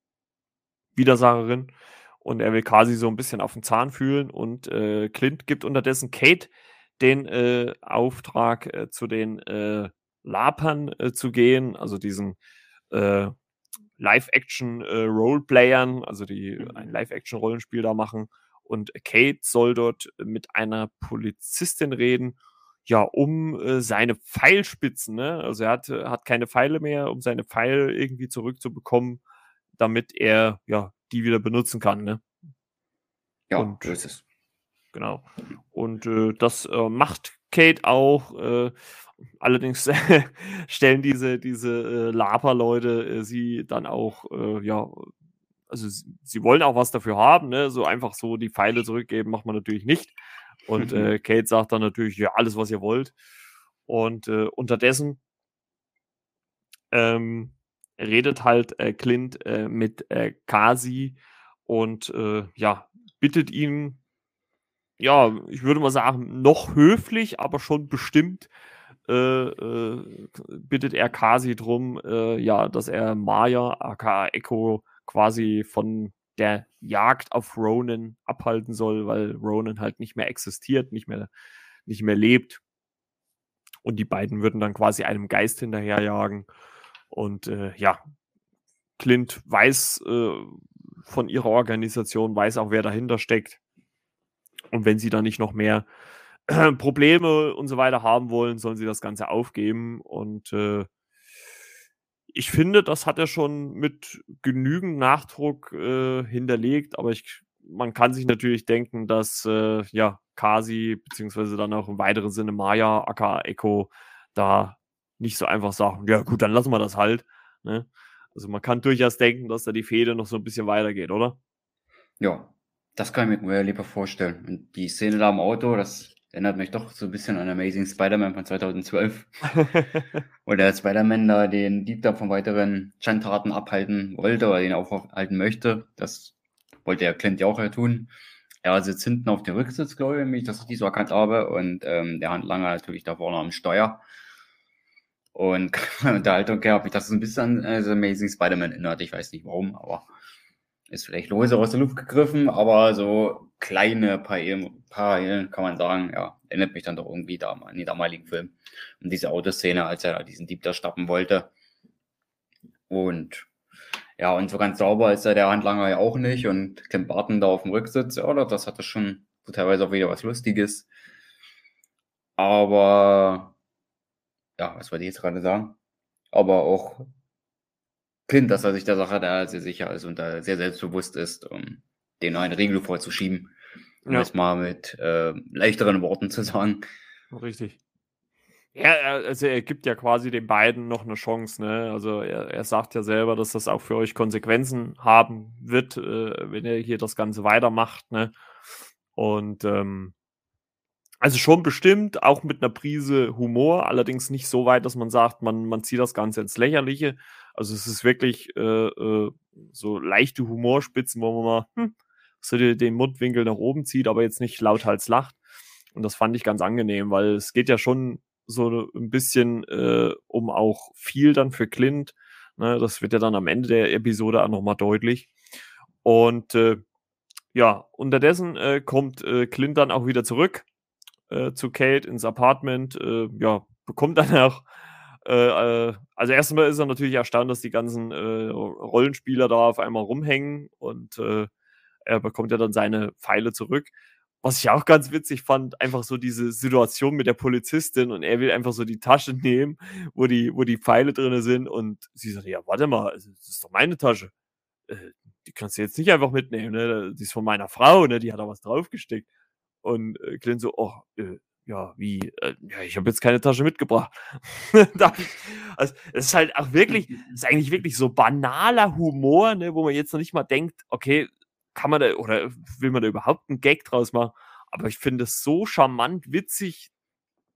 Widersagerin. Und er will quasi so ein bisschen auf den Zahn fühlen. Und Clint gibt unterdessen Kate den äh, Auftrag, äh, zu den äh, Lapern äh, zu gehen, also diesen äh, Live-Action-Roleplayern, also die ein Live-Action-Rollenspiel da machen und Kate soll dort mit einer Polizistin reden, ja, um äh, seine Pfeilspitzen, ne? Also er hat, äh, hat keine Pfeile mehr, um seine Pfeile irgendwie zurückzubekommen, damit er ja die wieder benutzen kann, ne? Ja, und, so ist es. Genau. Und äh, das äh, macht Kate auch. Äh, allerdings stellen diese, diese äh, Laper-Leute äh, sie dann auch ja also sie wollen auch was dafür haben, ne? So einfach so die Pfeile zurückgeben, macht man natürlich nicht. Und äh, Kate sagt dann natürlich, ja, alles, was ihr wollt. Und äh, unterdessen ähm, redet halt äh, Clint äh, mit äh, Kasi und äh, ja, bittet ihn, ja, ich würde mal sagen, noch höflich, aber schon bestimmt, äh, äh, bittet er Kasi drum, äh, ja, dass er Maya, aka Echo, quasi von der Jagd auf Ronan abhalten soll, weil Ronan halt nicht mehr existiert, nicht mehr, nicht mehr lebt. Und die beiden würden dann quasi einem Geist hinterherjagen. Und äh, ja, Clint weiß äh, von ihrer Organisation, weiß auch, wer dahinter steckt. Und wenn sie dann nicht noch mehr äh, Probleme und so weiter haben wollen, sollen sie das Ganze aufgeben. Und äh, ich finde, das hat er schon mit genügend Nachdruck äh, hinterlegt, aber ich, man kann sich natürlich denken, dass äh, ja Kasi, beziehungsweise dann auch im weiteren Sinne Maya, aka Echo, da nicht so einfach sagen, ja gut, dann lassen wir das halt. Ne? Also man kann durchaus denken, dass da die Fehde noch so ein bisschen weitergeht, oder? Ja, das kann ich mir lieber vorstellen. Und die Szene da im Auto, das Erinnert mich doch so ein bisschen an Amazing Spider-Man von 2012. Wo der Spider-Man da den Dieb da von weiteren Schandtaten abhalten wollte oder ihn aufhalten möchte. Das wollte ja Clint ja auch ja tun. er sitzt hinten auf dem Rücksitz, glaube ich, wenn ich das richtig so erkannt habe. Und ähm, der Handlanger natürlich da vorne am Steuer. Und Unterhaltung gehabt, ich das ist ein bisschen an äh, Amazing Spider-Man erinnert. Ich weiß nicht warum, aber ist vielleicht lose aus der Luft gegriffen, aber so kleine Parallelen kann man sagen, ja, erinnert mich dann doch irgendwie da an den damaligen Film. Und diese Autoszene, als er diesen Dieb da stoppen wollte. Und ja, und so ganz sauber ist ja der Handlanger ja auch nicht. Und Tim Barton da auf dem Rücksitz, oder? Das hatte schon teilweise auch wieder was Lustiges. Aber ja, was wollte ich jetzt gerade sagen? Aber auch Clint, dass er sich der Sache da sehr sicher ist und da sehr selbstbewusst ist, um den einen Riegel vorzuschieben. Um ja. es mal mit äh, leichteren Worten zu sagen. Richtig. Ja, also er gibt ja quasi den beiden noch eine Chance, ne? Also er, er sagt ja selber, dass das auch für euch Konsequenzen haben wird, äh, wenn er hier das Ganze weitermacht, ne? Und ähm, also schon bestimmt, auch mit einer Prise Humor, allerdings nicht so weit, dass man sagt, man, man zieht das Ganze ins Lächerliche. Also es ist wirklich äh, äh, so leichte Humorspitzen, wo man mal hm, so den Mundwinkel nach oben zieht, aber jetzt nicht lauthals lacht. Und das fand ich ganz angenehm, weil es geht ja schon so ein bisschen äh, um auch viel dann für Clint. Ne, das wird ja dann am Ende der Episode auch nochmal deutlich. Und äh, ja, unterdessen äh, kommt äh, Clint dann auch wieder zurück äh, zu Kate ins Apartment, äh, ja, bekommt dann auch, äh, äh, also erstmal ist er natürlich erstaunt, dass die ganzen äh, Rollenspieler da auf einmal rumhängen und äh, er bekommt ja dann seine Pfeile zurück. Was ich auch ganz witzig fand, einfach so diese Situation mit der Polizistin und er will einfach so die Tasche nehmen, wo die, wo die Pfeile drin sind und sie sagt, ja, warte mal, also, das ist doch meine Tasche. die kannst du jetzt nicht einfach mitnehmen, ne? Die ist von meiner Frau, ne? Die hat da was draufgesteckt. Und äh, Clint so, oh, äh, ja, wie, äh, ja, ich habe jetzt keine Tasche mitgebracht. also, es ist halt auch wirklich, ist eigentlich wirklich so banaler Humor, ne, wo man jetzt noch nicht mal denkt, okay, kann man da, oder will man da überhaupt einen Gag draus machen? Aber ich finde es so charmant, witzig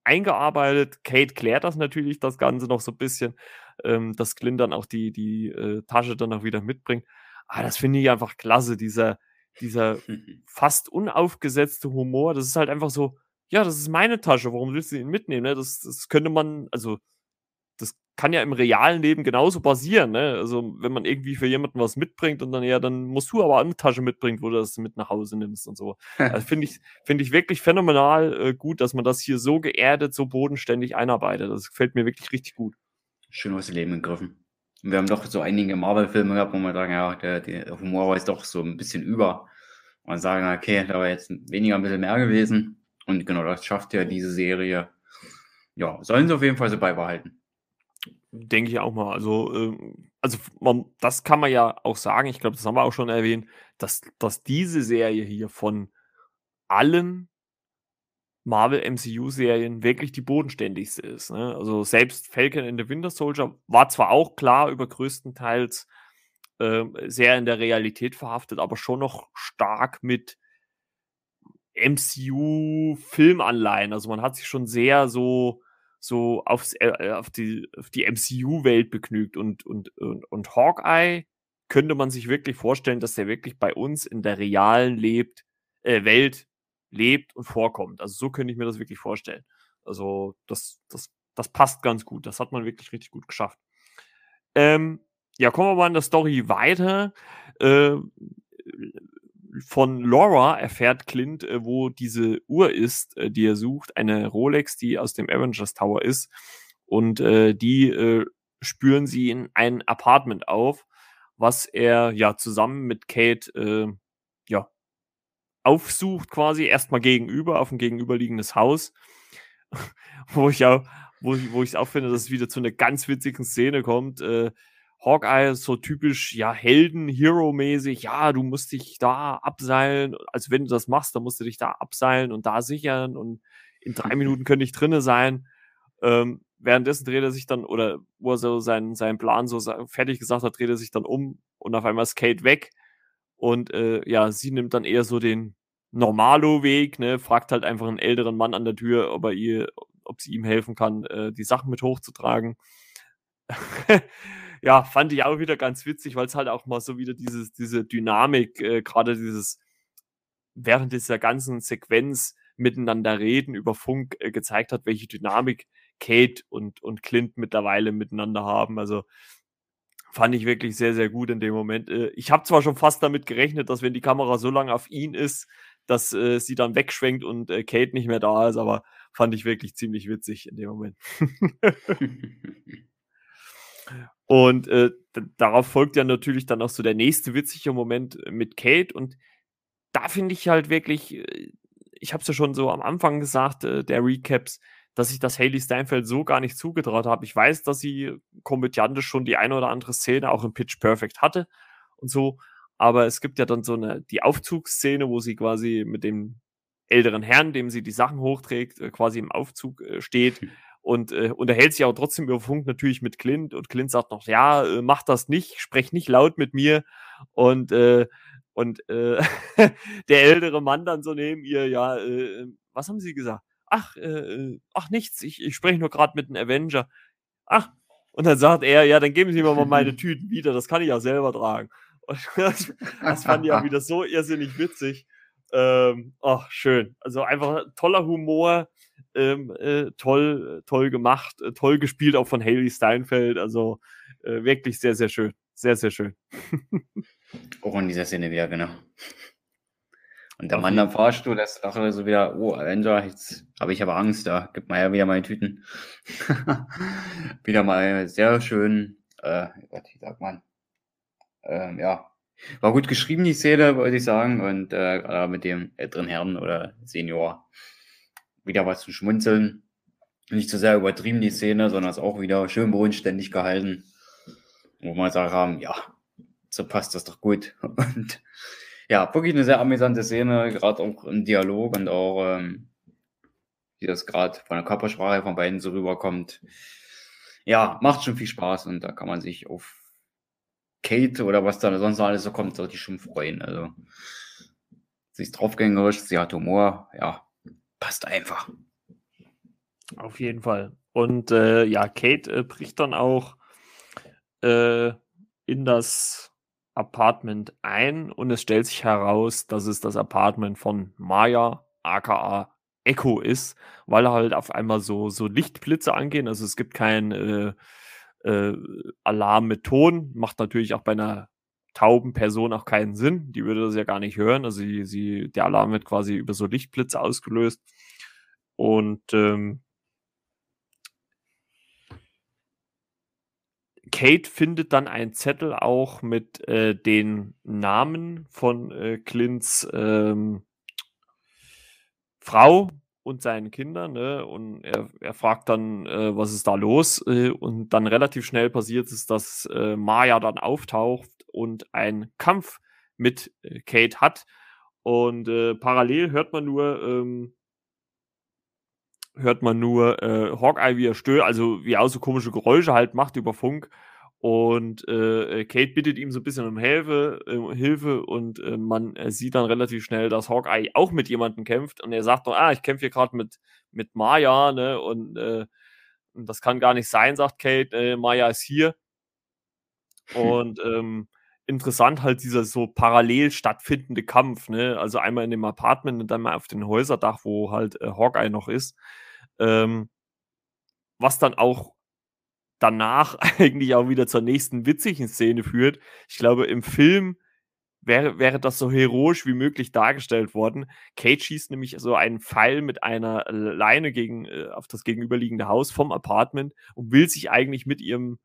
eingearbeitet. Kate klärt das natürlich, das Ganze noch so ein bisschen, ähm, dass Clint dann auch die, die äh, Tasche dann auch wieder mitbringt. Aber das finde ich einfach klasse, dieser, dieser fast unaufgesetzte Humor, das ist halt einfach so, ja, das ist meine Tasche, warum willst du ihn mitnehmen? Ne? Das, das könnte man, also, das kann ja im realen Leben genauso passieren, ne? Also, wenn man irgendwie für jemanden was mitbringt und dann, ja, dann musst du aber eine Tasche mitbringen, wo du das mit nach Hause nimmst und so. Also, finde ich, finde ich wirklich phänomenal äh, gut, dass man das hier so geerdet, so bodenständig einarbeitet. Das gefällt mir wirklich richtig gut. Schön aus dem Leben gegriffen wir haben doch so einige Marvel-Filme gehabt, wo man sagen, ja, der, der Humor war jetzt doch so ein bisschen über. Und sagen, okay, da war jetzt weniger ein bisschen mehr gewesen. Und genau das schafft ja diese Serie. Ja, sollen sie auf jeden Fall so beibehalten. Denke ich auch mal. Also, ähm, also man, das kann man ja auch sagen, ich glaube, das haben wir auch schon erwähnt, dass, dass diese Serie hier von allen Marvel MCU-Serien wirklich die bodenständigste ist. Ne? Also selbst Falcon in the Winter Soldier war zwar auch klar über größtenteils äh, sehr in der Realität verhaftet, aber schon noch stark mit MCU-Filmanleihen. Also man hat sich schon sehr so so aufs, äh, auf die, auf die MCU-Welt begnügt und, und, und, und Hawkeye könnte man sich wirklich vorstellen, dass der wirklich bei uns in der realen lebt, äh, Welt lebt und vorkommt. Also so könnte ich mir das wirklich vorstellen. Also das, das, das passt ganz gut. Das hat man wirklich richtig gut geschafft. Ähm, ja, kommen wir mal in der Story weiter. Äh, von Laura erfährt Clint, äh, wo diese Uhr ist, äh, die er sucht. Eine Rolex, die aus dem Avengers Tower ist. Und äh, die spüren sie in ein Apartment auf, was er ja zusammen mit Kate ja aufsucht, quasi erstmal gegenüber, auf ein gegenüberliegendes Haus, wo ich auch, wo ich, wo ich auch finde, dass es wieder zu einer ganz witzigen Szene kommt. Äh, Hawkeye ist so typisch, ja, Helden-Hero-mäßig, ja, du musst dich da abseilen, also wenn du das machst, dann musst du dich da abseilen und da sichern und in drei Minuten könnte ich drinne sein. Ähm, währenddessen dreht er sich dann, oder wo er so seinen, seinen Plan so fertig gesagt hat, dreht er sich dann um und auf einmal ist Kate weg und äh, ja, sie nimmt dann eher so den Normalo-Weg, ne, fragt halt einfach einen älteren Mann an der Tür, ob er ihr, ob sie ihm helfen kann, äh, die Sachen mit hochzutragen. ja, fand ich auch wieder ganz witzig, weil es halt auch mal so wieder dieses, diese Dynamik, äh, gerade dieses während dieser ganzen Sequenz miteinander reden über Funk äh, gezeigt hat, welche Dynamik Kate und, und Clint mittlerweile miteinander haben. Also fand ich wirklich sehr, sehr gut in dem Moment. Äh, ich habe zwar schon fast damit gerechnet, dass wenn die Kamera so lange auf ihn ist, dass äh, sie dann wegschwenkt und äh, Kate nicht mehr da ist, aber fand ich wirklich ziemlich witzig in dem Moment. und äh, darauf folgt ja natürlich dann auch so der nächste witzige Moment mit Kate und da finde ich halt wirklich, ich habe es ja schon so am Anfang gesagt, der Recaps, dass ich das Haley Steinfeld so gar nicht zugetraut habe. Ich weiß, dass sie komödiantisch schon die eine oder andere Szene auch im Pitch Perfect hatte und so, aber es gibt ja dann so eine, die Aufzugsszene, wo sie quasi mit dem älteren Herrn, dem sie die Sachen hochträgt, äh, quasi im Aufzug äh, steht hm. und äh, unterhält sich aber trotzdem über Funk natürlich mit Clint und Clint sagt noch, ja, äh, mach das nicht, sprech nicht laut mit mir und äh, und äh, der ältere Mann dann so neben ihr, ja, äh, was haben sie gesagt? Ach, äh, ach nichts, ich, ich spreche nur gerade mit einem Avenger. Ach, und dann sagt er, ja, dann geben Sie mir mal meine Tüten wieder, das kann ich ja selber tragen. Und das, das fand ich auch wieder so irrsinnig witzig. Ähm, ach, schön. Also einfach toller Humor, ähm, äh, toll, toll gemacht, äh, toll gespielt auch von Haley Steinfeld. Also äh, wirklich sehr, sehr schön. Sehr, sehr schön. auch in dieser Szene wieder, genau. Und der Mann am Fahrstuhl, das dachte so wieder, oh, Avenger, jetzt habe ich aber Angst, da gibt man ja wieder meine Tüten. wieder mal sehr schön, äh, Gott, wie sagt man, ähm, ja, war gut geschrieben, die Szene, wollte ich sagen. Und äh, mit dem älteren Herrn oder Senior wieder was zu schmunzeln. Nicht zu so sehr übertrieben, die Szene, sondern es auch wieder schön bodenständig gehalten. Wo man sagt haben, ja, so passt das doch gut. Und ja, wirklich eine sehr amüsante Szene, gerade auch im Dialog und auch, ähm, wie das gerade von der Körpersprache von beiden so rüberkommt. Ja, macht schon viel Spaß und da kann man sich auf Kate oder was da sonst alles so kommt, sollte ich schon freuen. Also, sie ist draufgängerisch, sie hat Humor, ja, passt einfach. Auf jeden Fall. Und äh, ja, Kate äh, bricht dann auch äh, in das Apartment ein und es stellt sich heraus, dass es das Apartment von Maya, aka Echo ist, weil halt auf einmal so, so Lichtblitze angehen. Also es gibt kein äh, äh, Alarm mit Ton. Macht natürlich auch bei einer tauben Person auch keinen Sinn. Die würde das ja gar nicht hören. Also sie, sie, der Alarm wird quasi über so Lichtblitze ausgelöst. Und ähm, Kate findet dann einen Zettel auch mit äh, den Namen von äh, Clints ähm, Frau, und seinen Kindern. Ne? Und er, er fragt dann, äh, was ist da los? Äh, und dann relativ schnell passiert es, dass äh, Maya dann auftaucht und einen Kampf mit äh, Kate hat. Und parallel hört man nur, ähm, hört man nur äh, Hawkeye, wie er stört, also wie er auch so komische Geräusche halt macht über Funk. Und äh, äh, Kate bittet ihm so ein bisschen um Hilfe, äh, Hilfe und äh, man sieht dann relativ schnell, dass Hawkeye auch mit jemandem kämpft und er sagt noch, ah, ich kämpfe hier gerade mit, mit Maya, ne? Und, äh, und das kann gar nicht sein, sagt Kate, äh, Maya ist hier. Und ähm, interessant halt dieser so parallel stattfindende Kampf, ne? Also einmal in dem Apartment und dann mal auf dem Häuserdach, wo halt Hawkeye noch ist. Ähm, was dann auch danach eigentlich auch wieder zur nächsten witzigen Szene führt. Ich glaube, im Film wäre, wäre das so heroisch wie möglich dargestellt worden. Kate schießt nämlich so einen Pfeil mit einer Leine gegen, äh, auf das gegenüberliegende Haus vom Apartment und will sich eigentlich mit ihrem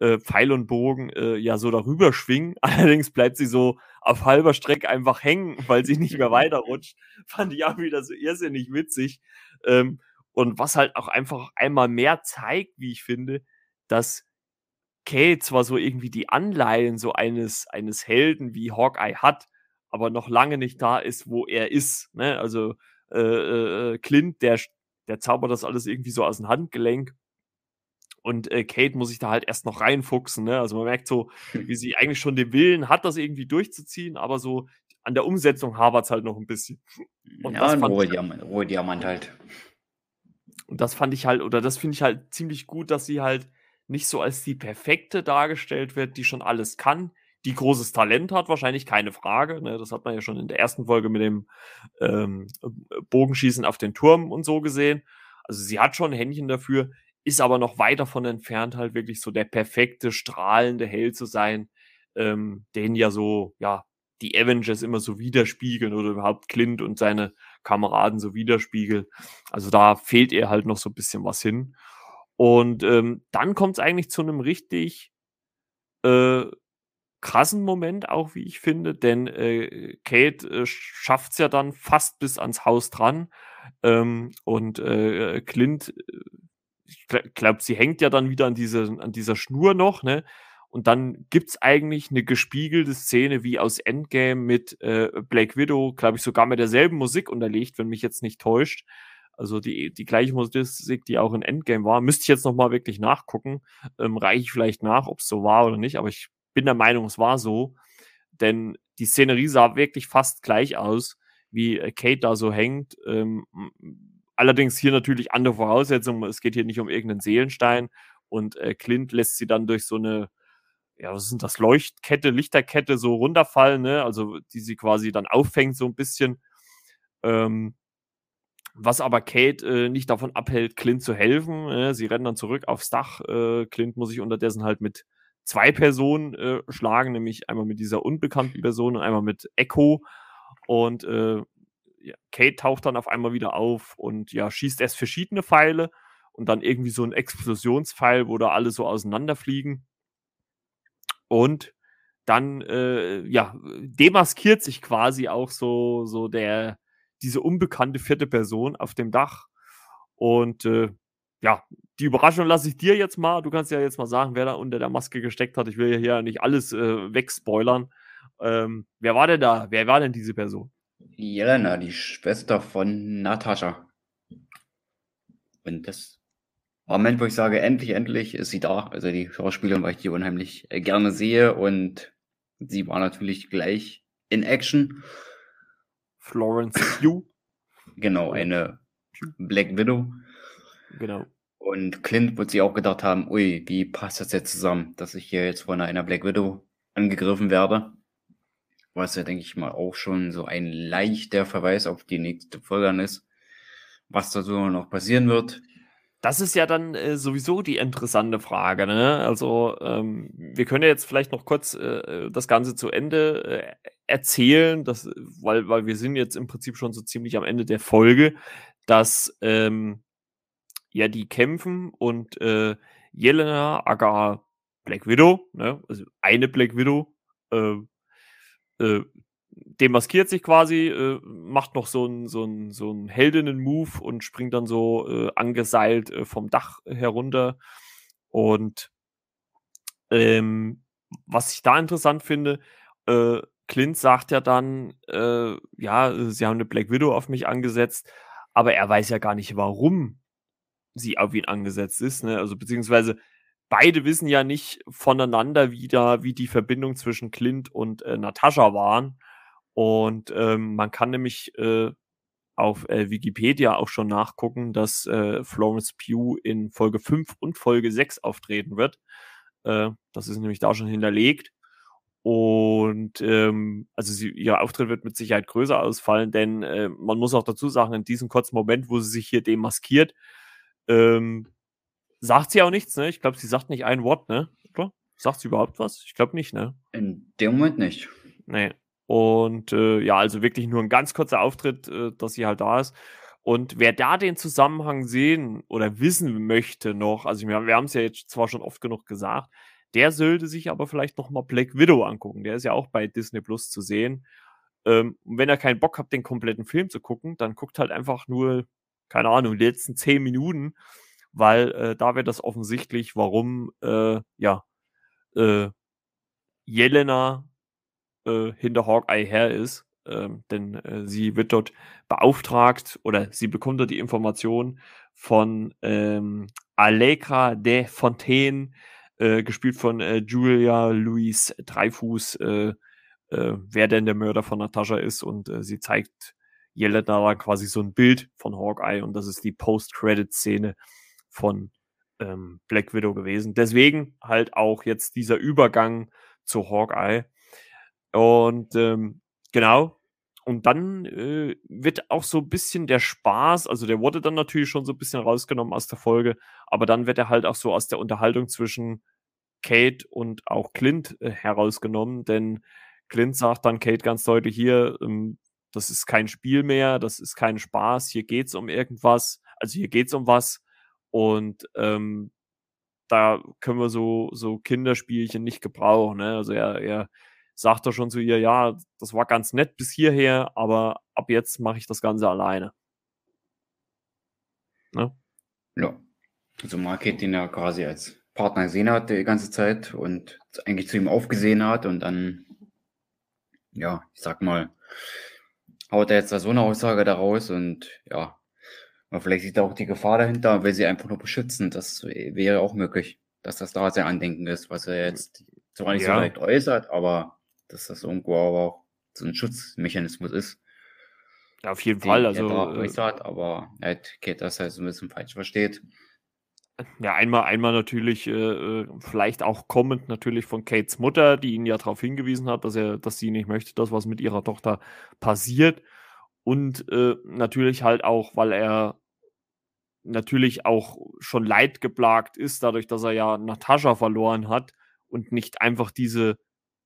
äh, Pfeil und Bogen äh, ja so darüber schwingen. Allerdings bleibt sie so auf halber Strecke einfach hängen, weil sie nicht mehr weiterrutscht. Fand ich auch wieder so irrsinnig witzig. Ähm, und was halt auch einfach einmal mehr zeigt, wie ich finde, dass Kate zwar so irgendwie die Anleihen so eines, eines Helden wie Hawkeye hat, aber noch lange nicht da ist, wo er ist. Ne? Also äh, äh, äh, Clint, der, der zaubert das alles irgendwie so aus dem Handgelenk. Und äh, Kate muss sich da halt erst noch reinfuchsen. Ne? Also man merkt so, wie sie eigentlich schon den Willen hat, das irgendwie durchzuziehen, aber so an der Umsetzung habert es halt noch ein bisschen. Und ja, das Ruhe Diamant, Ruhe Diamant halt. Und das fand ich halt, oder das finde ich halt ziemlich gut, dass sie halt nicht so als die perfekte dargestellt wird, die schon alles kann, die großes Talent hat, wahrscheinlich keine Frage. Ne? Das hat man ja schon in der ersten Folge mit dem ähm, Bogenschießen auf den Turm und so gesehen. Also sie hat schon ein Händchen dafür, ist aber noch weit davon entfernt, halt wirklich so der perfekte, strahlende Held zu sein, ähm, den ja so, ja, die Avengers immer so widerspiegeln oder überhaupt Clint und seine Kameraden so widerspiegeln. Also da fehlt ihr halt noch so ein bisschen was hin. Und ähm, dann kommt es eigentlich zu einem richtig äh, krassen Moment auch, wie ich finde, denn äh, Kate äh, schafft es ja dann fast bis ans Haus dran ähm, und äh, Clint äh, ich glaube, sie hängt ja dann wieder an, diese, an dieser Schnur noch, ne? Und dann gibt es eigentlich eine gespiegelte Szene wie aus Endgame mit äh, Black Widow, glaube ich, sogar mit derselben Musik unterlegt, wenn mich jetzt nicht täuscht. Also die, die gleiche Musik, die auch in Endgame war. Müsste ich jetzt nochmal wirklich nachgucken. Ähm, Reiche ich vielleicht nach, ob es so war oder nicht, aber ich bin der Meinung, es war so. Denn die Szenerie sah wirklich fast gleich aus, wie äh, Kate da so hängt. Ähm, Allerdings hier natürlich andere Voraussetzungen. Es geht hier nicht um irgendeinen Seelenstein. Und äh, Clint lässt sie dann durch so eine, ja, was sind das, Leuchtkette, Lichterkette so runterfallen, ne? Also die sie quasi dann auffängt, so ein bisschen. Ähm, was aber Kate äh, nicht davon abhält, Clint zu helfen. Äh, sie rennen dann zurück aufs Dach. Äh, Clint muss sich unterdessen halt mit zwei Personen äh, schlagen, nämlich einmal mit dieser unbekannten Person und einmal mit Echo. Und äh, ja, Kate taucht dann auf einmal wieder auf und ja, schießt erst verschiedene Pfeile und dann irgendwie so ein Explosionspfeil, wo da alle so auseinanderfliegen. Und dann, äh, ja, demaskiert sich quasi auch so, so der, diese unbekannte vierte Person auf dem Dach. Und äh, ja, die Überraschung lasse ich dir jetzt mal. Du kannst ja jetzt mal sagen, wer da unter der Maske gesteckt hat. Ich will ja hier nicht alles äh, wegspoilern. Ähm, wer war denn da? Wer war denn diese Person? Jelena, die Schwester von Natascha. Und das war ein Moment, wo ich sage, endlich, endlich ist sie da. Also die Schauspielerin, weil ich die unheimlich äh, gerne sehe. Und sie war natürlich gleich in Action. Florence Pugh. Genau, eine Black Widow. Genau. Und Clint wird sich auch gedacht haben, ui, wie passt das jetzt zusammen, dass ich hier jetzt von einer Black Widow angegriffen werde was ja, denke ich mal, auch schon so ein leichter Verweis auf die nächste Folge ist, was da so noch passieren wird. Das ist ja dann äh, sowieso die interessante Frage. Ne? Also ähm, wir können ja jetzt vielleicht noch kurz äh, das Ganze zu Ende äh, erzählen, dass, weil, weil wir sind jetzt im Prinzip schon so ziemlich am Ende der Folge, dass ähm, ja die kämpfen und äh, Jelena, Aga Black Widow, ne? also eine Black Widow, äh, äh, demaskiert sich quasi, äh, macht noch so einen so so ein Heldinnen-Move und springt dann so äh, angeseilt äh, vom Dach herunter. Und ähm, was ich da interessant finde, äh, Clint sagt ja dann, äh, ja, sie haben eine Black Widow auf mich angesetzt, aber er weiß ja gar nicht, warum sie auf ihn angesetzt ist, ne? Also beziehungsweise beide wissen ja nicht voneinander wieder, wie die Verbindung zwischen Clint und äh, Natascha waren. Und ähm, man kann nämlich äh, auf äh, Wikipedia auch schon nachgucken, dass äh, Florence Pugh in Folge 5 und Folge 6 auftreten wird. Äh, das ist nämlich da schon hinterlegt. Und ähm, also sie, ihr Auftritt wird mit Sicherheit größer ausfallen, denn äh, man muss auch dazu sagen, in diesem kurzen Moment, wo sie sich hier demaskiert, ähm, sagt sie auch nichts, ne? Ich glaube, sie sagt nicht ein Wort, ne? Oder? Sagt sie überhaupt was? Ich glaube nicht, ne? In dem Moment nicht. Nee. Und äh, ja, also wirklich nur ein ganz kurzer Auftritt, äh, dass sie halt da ist. Und wer da den Zusammenhang sehen oder wissen möchte noch, also wir, wir haben es ja jetzt zwar schon oft genug gesagt, der sollte sich aber vielleicht noch mal Black Widow angucken. Der ist ja auch bei Disney Plus zu sehen. Ähm, und wenn ihr keinen Bock habt, den kompletten Film zu gucken, dann guckt halt einfach nur, keine Ahnung, die letzten zehn Minuten weil äh, da wird das offensichtlich, warum äh, ja äh, Jelena äh, hinter Hawkeye her ist. Ähm, denn äh, sie wird dort beauftragt oder sie bekommt dort die Information von ähm, Allegra de Fontaine, äh, gespielt von äh, Julia Louise Dreifuß, äh, äh, wer denn der Mörder von Natascha ist und äh, sie zeigt Jelena da quasi so ein Bild von Hawkeye und das ist die Post-Credit-Szene, von ähm, Black Widow gewesen. Deswegen halt auch jetzt dieser Übergang zu Hawkeye. Und ähm, genau. Und dann äh, wird auch so ein bisschen der Spaß, also der wurde dann natürlich schon so ein bisschen rausgenommen aus der Folge, aber dann wird er halt auch so aus der Unterhaltung zwischen Kate und auch Clint äh, herausgenommen, denn Clint sagt dann Kate ganz deutlich hier, ähm, das ist kein Spiel mehr, das ist kein Spaß, hier geht's um irgendwas, also hier geht's um was und ähm, da können wir so, so Kinderspielchen nicht gebrauchen. Ne? Also er, er sagt da schon zu ihr, ja, das war ganz nett bis hierher, aber ab jetzt mache ich das Ganze alleine. Ne? Ja. Also Market den ja quasi als Partner gesehen hat die ganze Zeit und eigentlich zu ihm aufgesehen hat und dann, ja, ich sag mal, haut er jetzt da so eine Aussage daraus und ja, vielleicht sieht er auch die Gefahr dahinter, will sie einfach nur beschützen. Das wäre auch möglich, dass das da sein Andenken ist, was er jetzt zwar nicht ja. so direkt äußert, aber dass das irgendwo aber auch so ein Schutzmechanismus ist. Ja, auf jeden Fall. Also, er äh, äußert, aber halt Kate das halt so ein bisschen falsch versteht. Ja, einmal, einmal natürlich, äh, äh, vielleicht auch kommend natürlich von Kates Mutter, die ihn ja darauf hingewiesen hat, dass er, dass sie nicht möchte, dass was mit ihrer Tochter passiert. Und äh, natürlich halt auch, weil er natürlich auch schon leidgeplagt ist, dadurch, dass er ja Natascha verloren hat und nicht einfach diese,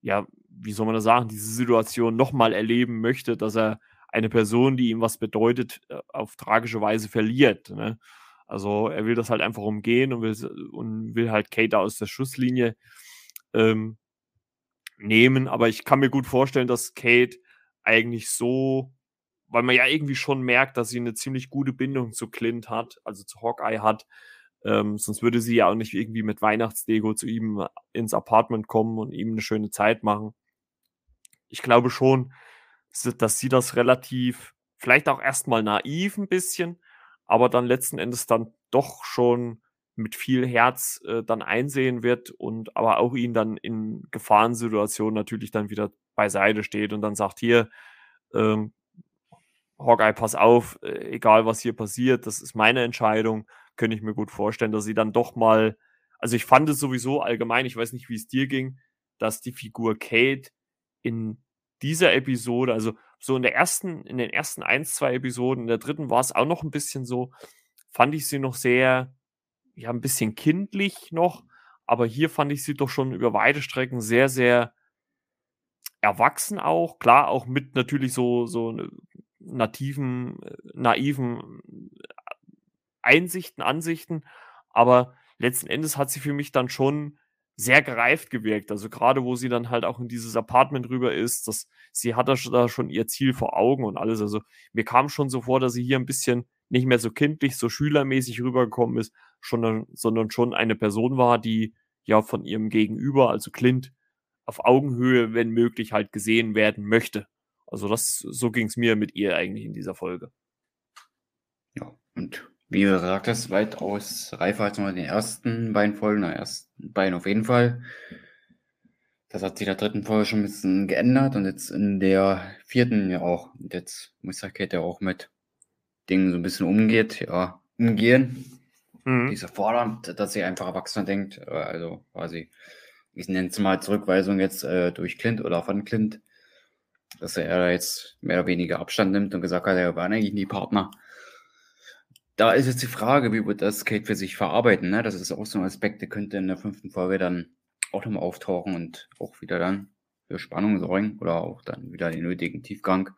ja, wie soll man das sagen, diese Situation nochmal erleben möchte, dass er eine Person, die ihm was bedeutet, äh, auf tragische Weise verliert. Ne? Also er will das halt einfach umgehen und will, und will halt Kate aus der Schusslinie ähm, nehmen. Aber ich kann mir gut vorstellen, dass Kate eigentlich so, weil man ja irgendwie schon merkt, dass sie eine ziemlich gute Bindung zu Clint hat, also zu Hawkeye hat. Ähm, sonst würde sie ja auch nicht irgendwie mit Weihnachtsdego zu ihm ins Apartment kommen und ihm eine schöne Zeit machen. Ich glaube schon, dass sie das relativ, vielleicht auch erstmal naiv ein bisschen, aber dann letzten Endes dann doch schon mit viel Herz äh, dann einsehen wird und aber auch ihn dann in Gefahrensituationen natürlich dann wieder beiseite steht und dann sagt hier, ähm, Hawkeye, pass auf, äh, egal was hier passiert, das ist meine Entscheidung, könnte ich mir gut vorstellen, dass sie dann doch mal, also ich fand es sowieso allgemein, ich weiß nicht, wie es dir ging, dass die Figur Kate in dieser Episode, also so in der ersten, in den ersten ein, zwei Episoden, in der dritten war es auch noch ein bisschen so, fand ich sie noch sehr, ja, ein bisschen kindlich noch, aber hier fand ich sie doch schon über weite Strecken sehr, sehr erwachsen auch, klar, auch mit natürlich so, so nativen, naiven Einsichten, Ansichten, aber letzten Endes hat sie für mich dann schon sehr gereift gewirkt. Also gerade wo sie dann halt auch in dieses Apartment rüber ist, dass sie hat da schon ihr Ziel vor Augen und alles. Also mir kam schon so vor, dass sie hier ein bisschen nicht mehr so kindlich, so schülermäßig rübergekommen ist, schon, sondern schon eine Person war, die ja von ihrem Gegenüber, also Clint, auf Augenhöhe, wenn möglich, halt gesehen werden möchte. Also das, so ging es mir mit ihr eigentlich in dieser Folge. Ja, und wie du sagtest, weitaus reifer als nur in den ersten beiden Folgen, na, ersten beiden auf jeden Fall. Das hat sich in der dritten Folge schon ein bisschen geändert und jetzt in der vierten ja auch. Und jetzt muss der Kate ja auch mit Dingen so ein bisschen umgeht, ja, umgehen. Mhm. Diese fordernd, dass sie einfach Erwachsener denkt, äh, also quasi, ich nenne es mal Zurückweisung jetzt äh, durch Clint oder von Clint, dass er da jetzt mehr oder weniger Abstand nimmt und gesagt hat, er war eigentlich nie Partner da ist jetzt die Frage, wie wird das Kate für sich verarbeiten. Ne? Das ist auch so ein Aspekt, der könnte in der fünften Folge dann auch nochmal auftauchen und auch wieder dann für Spannung sorgen oder auch dann wieder den nötigen Tiefgang.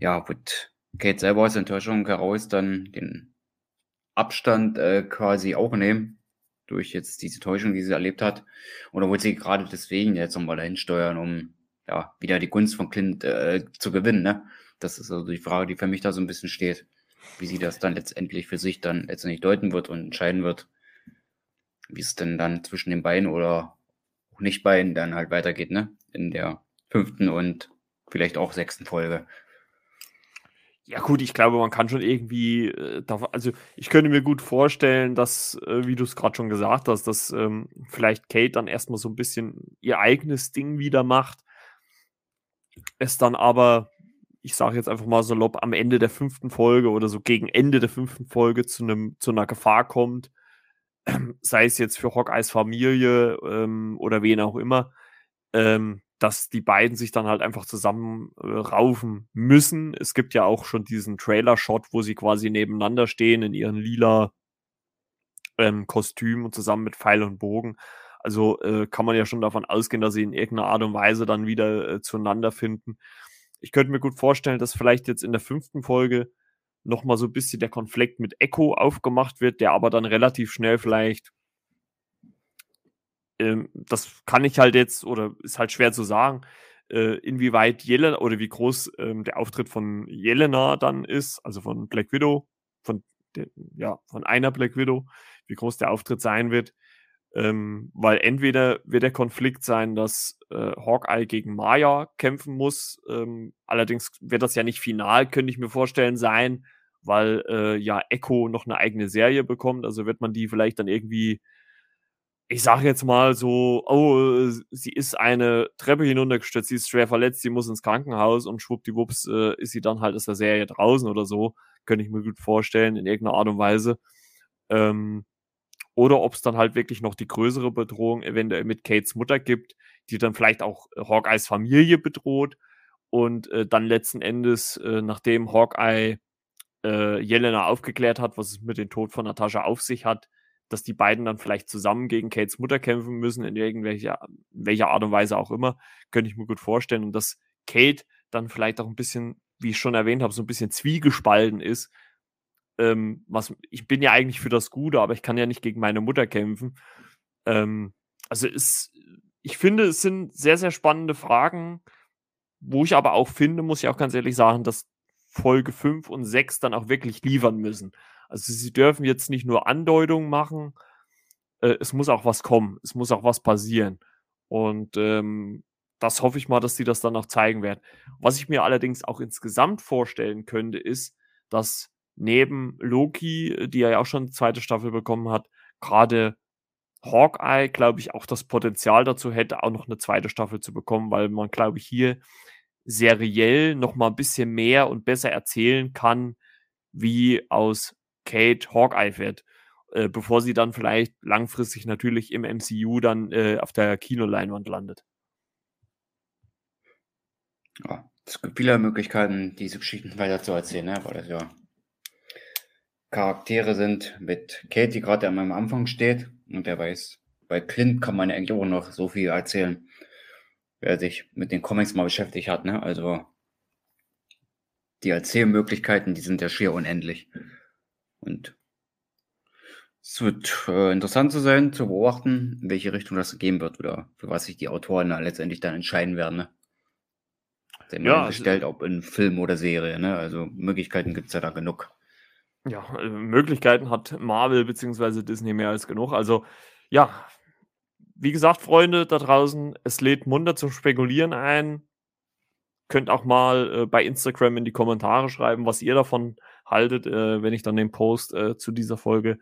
Ja, wird Kate selber aus Enttäuschung heraus dann den Abstand äh, quasi auch nehmen durch jetzt diese Täuschung, die sie erlebt hat. Oder wird sie gerade deswegen jetzt nochmal dahin steuern, um ja wieder die Gunst von Clint äh, zu gewinnen. Ne? Das ist also die Frage, die für mich da so ein bisschen steht wie sie das dann letztendlich für sich dann letztendlich deuten wird und entscheiden wird, wie es denn dann zwischen den beiden oder auch nicht beiden dann halt weitergeht, ne? In der fünften und vielleicht auch sechsten Folge. Ja, gut, ich glaube, man kann schon irgendwie, äh, also ich könnte mir gut vorstellen, dass, äh, wie du es gerade schon gesagt hast, dass ähm, vielleicht Kate dann erstmal so ein bisschen ihr eigenes Ding wieder macht, es dann aber ich sage jetzt einfach mal salopp, am Ende der fünften Folge oder so gegen Ende der fünften Folge zu, einem, zu einer Gefahr kommt, sei es jetzt für Hawkeyes Familie ähm, oder wen auch immer, ähm, dass die beiden sich dann halt einfach zusammen äh, raufen müssen. Es gibt ja auch schon diesen Trailer-Shot, wo sie quasi nebeneinander stehen in ihren lila ähm, Kostümen und zusammen mit Pfeil und Bogen. Also äh, kann man ja schon davon ausgehen, dass sie in irgendeiner Art und Weise dann wieder äh, zueinander finden. Ich könnte mir gut vorstellen, dass vielleicht jetzt in der fünften Folge nochmal so ein bisschen der Konflikt mit Echo aufgemacht wird, der aber dann relativ schnell vielleicht ähm, das kann ich halt jetzt, oder ist halt schwer zu sagen, äh, inwieweit Jelena oder wie groß ähm, der Auftritt von Jelena dann ist, also von Black Widow, von der, ja, von einer Black Widow, wie groß der Auftritt sein wird. Ähm, weil entweder wird der Konflikt sein, dass äh, Hawkeye gegen Maya kämpfen muss. Ähm, allerdings wird das ja nicht final, könnte ich mir vorstellen, sein, weil äh, ja Echo noch eine eigene Serie bekommt. Also wird man die vielleicht dann irgendwie ich sage jetzt mal so, oh, sie ist eine Treppe hinuntergestürzt, sie ist schwer verletzt, sie muss ins Krankenhaus und schwuppdiwupps äh, ist sie dann halt aus der Serie draußen oder so. Könnte ich mir gut vorstellen, in irgendeiner Art und Weise. Ähm, oder ob es dann halt wirklich noch die größere Bedrohung eventuell mit Kates Mutter gibt, die dann vielleicht auch äh, Hawkeyes Familie bedroht und äh, dann letzten Endes, äh, nachdem Hawkeye äh, Jelena aufgeklärt hat, was es mit dem Tod von Natascha auf sich hat, dass die beiden dann vielleicht zusammen gegen Kates Mutter kämpfen müssen, in irgendwelcher welcher Art und Weise auch immer, könnte ich mir gut vorstellen. Und dass Kate dann vielleicht auch ein bisschen, wie ich schon erwähnt habe, so ein bisschen zwiegespalten ist. Ähm, was, ich bin ja eigentlich für das Gute, aber ich kann ja nicht gegen meine Mutter kämpfen. Ähm, also ist, ich finde, es sind sehr, sehr spannende Fragen, wo ich aber auch finde, muss ich auch ganz ehrlich sagen, dass Folge 5 und 6 dann auch wirklich liefern müssen. Also sie dürfen jetzt nicht nur Andeutungen machen, äh, es muss auch was kommen, es muss auch was passieren. Und ähm, das hoffe ich mal, dass sie das dann auch zeigen werden. Was ich mir allerdings auch insgesamt vorstellen könnte, ist, dass neben Loki, die ja auch schon zweite Staffel bekommen hat, gerade Hawkeye, glaube ich, auch das Potenzial dazu hätte, auch noch eine zweite Staffel zu bekommen, weil man, glaube ich, hier seriell noch mal ein bisschen mehr und besser erzählen kann, wie aus Kate Hawkeye wird, äh, bevor sie dann vielleicht langfristig natürlich im MCU dann äh, auf der Kinoleinwand landet. Ja, es gibt viele Möglichkeiten, diese Geschichten weiter zu erzählen, ne? weil das ja Charaktere sind mit Kate, die gerade am Anfang steht und wer weiß, bei Clint kann man eigentlich auch noch so viel erzählen, wer sich mit den Comics mal beschäftigt hat, ne? Also die Erzählmöglichkeiten, die sind ja schier unendlich. Und es wird äh, interessant zu sein, zu beobachten, in welche Richtung das gehen wird oder für was sich die Autoren da letztendlich dann entscheiden werden. Ne? Ja, gestellt, ob in Film oder Serie. Ne? Also Möglichkeiten gibt es ja da genug. Ja, äh, Möglichkeiten hat Marvel bzw. Disney mehr als genug. Also ja, wie gesagt, Freunde da draußen, es lädt munter zum Spekulieren ein. Könnt auch mal äh, bei Instagram in die Kommentare schreiben, was ihr davon haltet, äh, wenn ich dann den Post äh, zu dieser Folge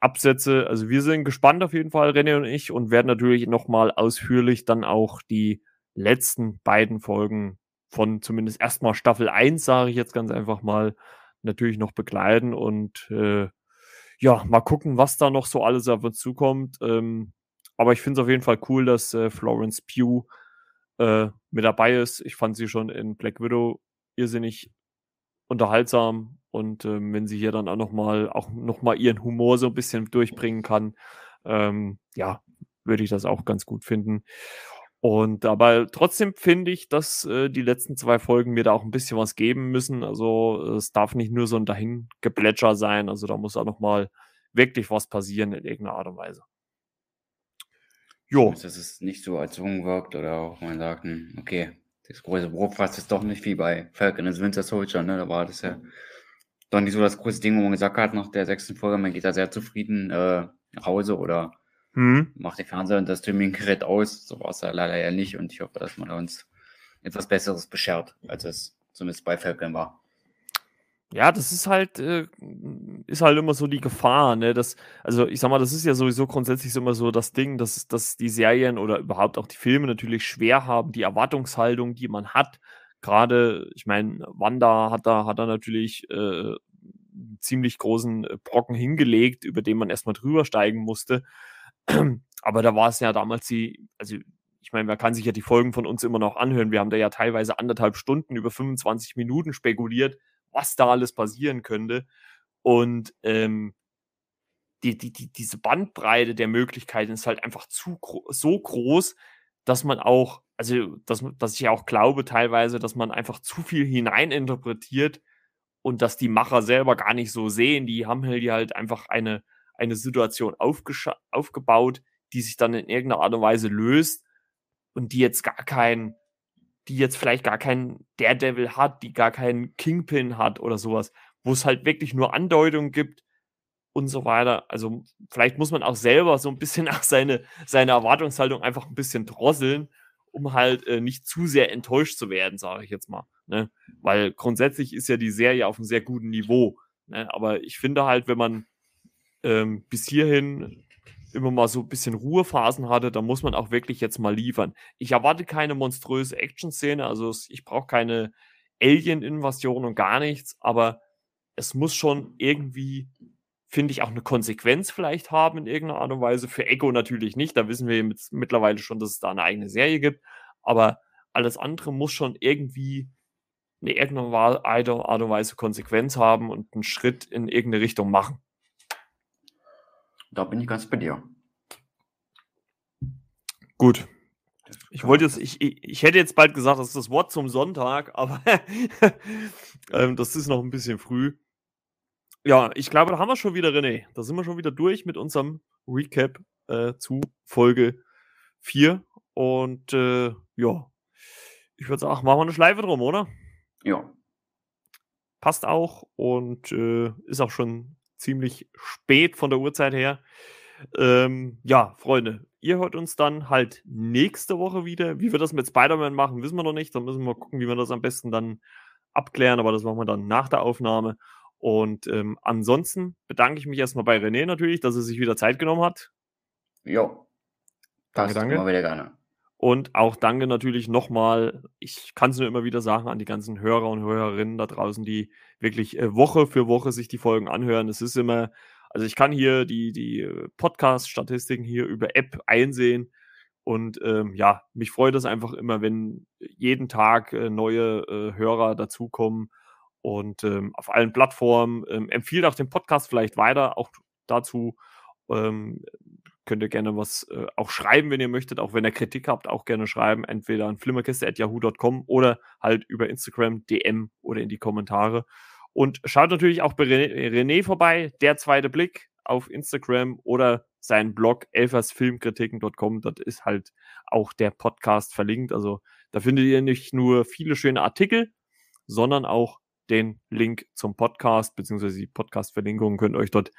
absetze. Also wir sind gespannt auf jeden Fall, René und ich, und werden natürlich nochmal ausführlich dann auch die letzten beiden Folgen von zumindest erstmal Staffel 1, sage ich jetzt ganz einfach mal, natürlich noch begleiten und äh, ja, mal gucken, was da noch so alles auf uns zukommt. Ähm, aber ich finde es auf jeden Fall cool, dass äh, Florence Pugh äh, mit dabei ist. Ich fand sie schon in Black Widow irrsinnig unterhaltsam und ähm, wenn sie hier dann auch nochmal auch noch mal ihren Humor so ein bisschen durchbringen kann, ähm, ja, würde ich das auch ganz gut finden. Und aber trotzdem finde ich, dass äh, die letzten zwei Folgen mir da auch ein bisschen was geben müssen. Also es darf nicht nur so ein Dahingeplätscher sein. Also da muss auch nochmal wirklich was passieren in irgendeiner Art und Weise. Jo. Dass es nicht so erzwungen wirkt oder auch man sagt, hm, okay, das große Brotfass ist doch nicht wie bei Falcon and Winter Soldier, ne? Da war das ja doch nicht so das große Ding, wo man gesagt hat, nach der sechsten Folge, man geht da sehr zufrieden äh, nach Hause oder hm. macht den Fernseher und das Streaming-Gerät aus. So war es ja leider ja nicht und ich hoffe, dass man uns etwas Besseres beschert, als es zumindest bei Falcon war. Ja, das ist halt, äh, ist halt immer so die Gefahr, ne? Das, also ich sag mal, das ist ja sowieso grundsätzlich immer so das Ding, dass, dass die Serien oder überhaupt auch die Filme natürlich schwer haben, die Erwartungshaltung, die man hat. Gerade, ich meine, Wanda hat da, hat da natürlich äh, ziemlich großen äh, Brocken hingelegt, über den man erstmal drüber steigen musste. Aber da war es ja damals die, also ich meine, man kann sich ja die Folgen von uns immer noch anhören. Wir haben da ja teilweise anderthalb Stunden über 25 Minuten spekuliert, was da alles passieren könnte. Und ähm, die, die, die, diese Bandbreite der Möglichkeiten ist halt einfach zu so groß, dass man auch, also dass, dass ich auch glaube teilweise, dass man einfach zu viel hineininterpretiert und dass die Macher selber gar nicht so sehen. Die haben halt, halt einfach eine, eine Situation aufgebaut, die sich dann in irgendeiner Art und Weise löst und die jetzt gar kein, die jetzt vielleicht gar keinen Daredevil hat, die gar keinen Kingpin hat oder sowas, wo es halt wirklich nur Andeutungen gibt, und so weiter. Also vielleicht muss man auch selber so ein bisschen auch seine, seine Erwartungshaltung einfach ein bisschen drosseln, um halt äh, nicht zu sehr enttäuscht zu werden, sage ich jetzt mal. Ne? Weil grundsätzlich ist ja die Serie auf einem sehr guten Niveau. Ne? Aber ich finde halt, wenn man ähm, bis hierhin immer mal so ein bisschen Ruhephasen hatte, dann muss man auch wirklich jetzt mal liefern. Ich erwarte keine monströse Action-Szene, also ich brauche keine Alien-Invasion und gar nichts, aber es muss schon irgendwie finde ich, auch eine Konsequenz vielleicht haben in irgendeiner Art und Weise. Für Echo natürlich nicht. Da wissen wir mit, mittlerweile schon, dass es da eine eigene Serie gibt. Aber alles andere muss schon irgendwie in irgendeiner Art und Weise Konsequenz haben und einen Schritt in irgendeine Richtung machen. Da bin ich ganz bei dir. Gut. Ich wollte jetzt, ich, ich hätte jetzt bald gesagt, das ist das Wort zum Sonntag, aber ähm, das ist noch ein bisschen früh. Ja, ich glaube, da haben wir schon wieder, René. Da sind wir schon wieder durch mit unserem Recap äh, zu Folge 4. Und äh, ja, ich würde sagen, machen wir eine Schleife drum, oder? Ja. Passt auch und äh, ist auch schon ziemlich spät von der Uhrzeit her. Ähm, ja, Freunde, ihr hört uns dann halt nächste Woche wieder. Wie wir das mit Spider-Man machen, wissen wir noch nicht. Da müssen wir gucken, wie wir das am besten dann abklären, aber das machen wir dann nach der Aufnahme. Und ähm, ansonsten bedanke ich mich erstmal bei René natürlich, dass er sich wieder Zeit genommen hat. Jo. Danke, danke. Immer wieder gerne. Und auch danke natürlich nochmal, ich kann es nur immer wieder sagen, an die ganzen Hörer und Hörerinnen da draußen, die wirklich äh, Woche für Woche sich die Folgen anhören. Es ist immer, also ich kann hier die, die äh, Podcast-Statistiken hier über App einsehen. Und ähm, ja, mich freut es einfach immer, wenn jeden Tag äh, neue äh, Hörer dazukommen und ähm, auf allen Plattformen. Ähm, empfiehlt auch den Podcast vielleicht weiter. Auch dazu ähm, könnt ihr gerne was äh, auch schreiben, wenn ihr möchtet. Auch wenn ihr Kritik habt, auch gerne schreiben. Entweder an flimmerkiste.yahoo.com oder halt über Instagram, DM oder in die Kommentare. Und schaut natürlich auch bei René vorbei, der zweite Blick auf Instagram oder sein Blog elfersfilmkritiken.com. Dort ist halt auch der Podcast verlinkt. Also da findet ihr nicht nur viele schöne Artikel, sondern auch den Link zum Podcast, beziehungsweise die Podcast-Verlinkungen könnt ihr euch dort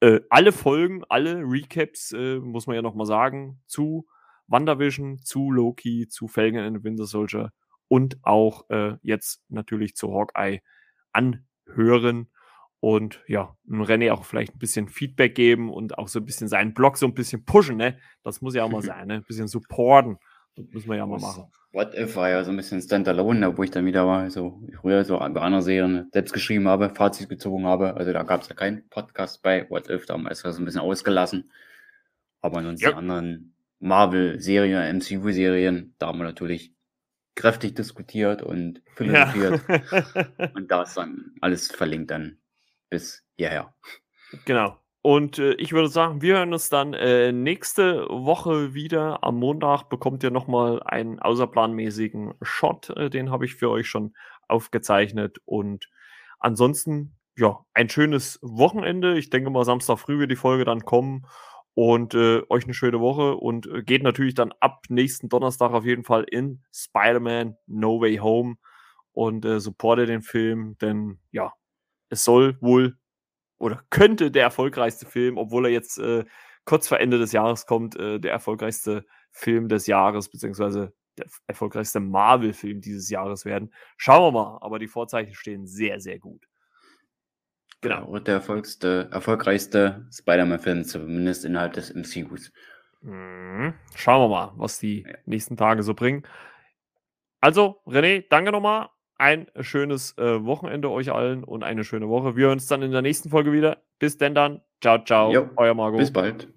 äh, alle Folgen, alle Recaps, äh, muss man ja nochmal sagen, zu WandaVision, zu Loki, zu Falcon and Winter Soldier und auch äh, jetzt natürlich zu Hawkeye anhören und ja, René auch vielleicht ein bisschen Feedback geben und auch so ein bisschen seinen Blog so ein bisschen pushen, ne? Das muss ja auch mal sein, ne? Ein bisschen supporten. Das müssen wir ja mal machen. What If war ja so ein bisschen Standalone, wo ich dann wieder war, so früher so bei anderen Serien selbst geschrieben habe, Fazit gezogen habe. Also da gab es ja keinen Podcast bei What If, damals war es ein bisschen ausgelassen. Aber ansonsten ja. anderen Marvel-Serien, MCU-Serien, da haben wir natürlich kräftig diskutiert und philosophiert. Ja. und da ist dann alles verlinkt dann bis hierher. Genau. Und äh, ich würde sagen, wir hören uns dann äh, nächste Woche wieder. Am Montag bekommt ihr nochmal einen außerplanmäßigen Shot. Äh, den habe ich für euch schon aufgezeichnet. Und ansonsten, ja, ein schönes Wochenende. Ich denke mal, Samstag früh wird die Folge dann kommen. Und äh, euch eine schöne Woche und äh, geht natürlich dann ab nächsten Donnerstag auf jeden Fall in Spider-Man No Way Home und äh, supporte den Film, denn ja, es soll wohl oder könnte der erfolgreichste Film, obwohl er jetzt äh, kurz vor Ende des Jahres kommt, äh, der erfolgreichste Film des Jahres, beziehungsweise der erfolgreichste Marvel-Film dieses Jahres werden. Schauen wir mal, aber die Vorzeichen stehen sehr, sehr gut. Genau. Und der erfolgreichste Spider-Man-Film, zumindest innerhalb des MCUs. Mhm. Schauen wir mal, was die ja. nächsten Tage so bringen. Also, René, danke nochmal ein schönes äh, Wochenende euch allen und eine schöne Woche. Wir hören uns dann in der nächsten Folge wieder. Bis denn dann. Ciao, ciao. Jo, Euer Margot. Bis bald.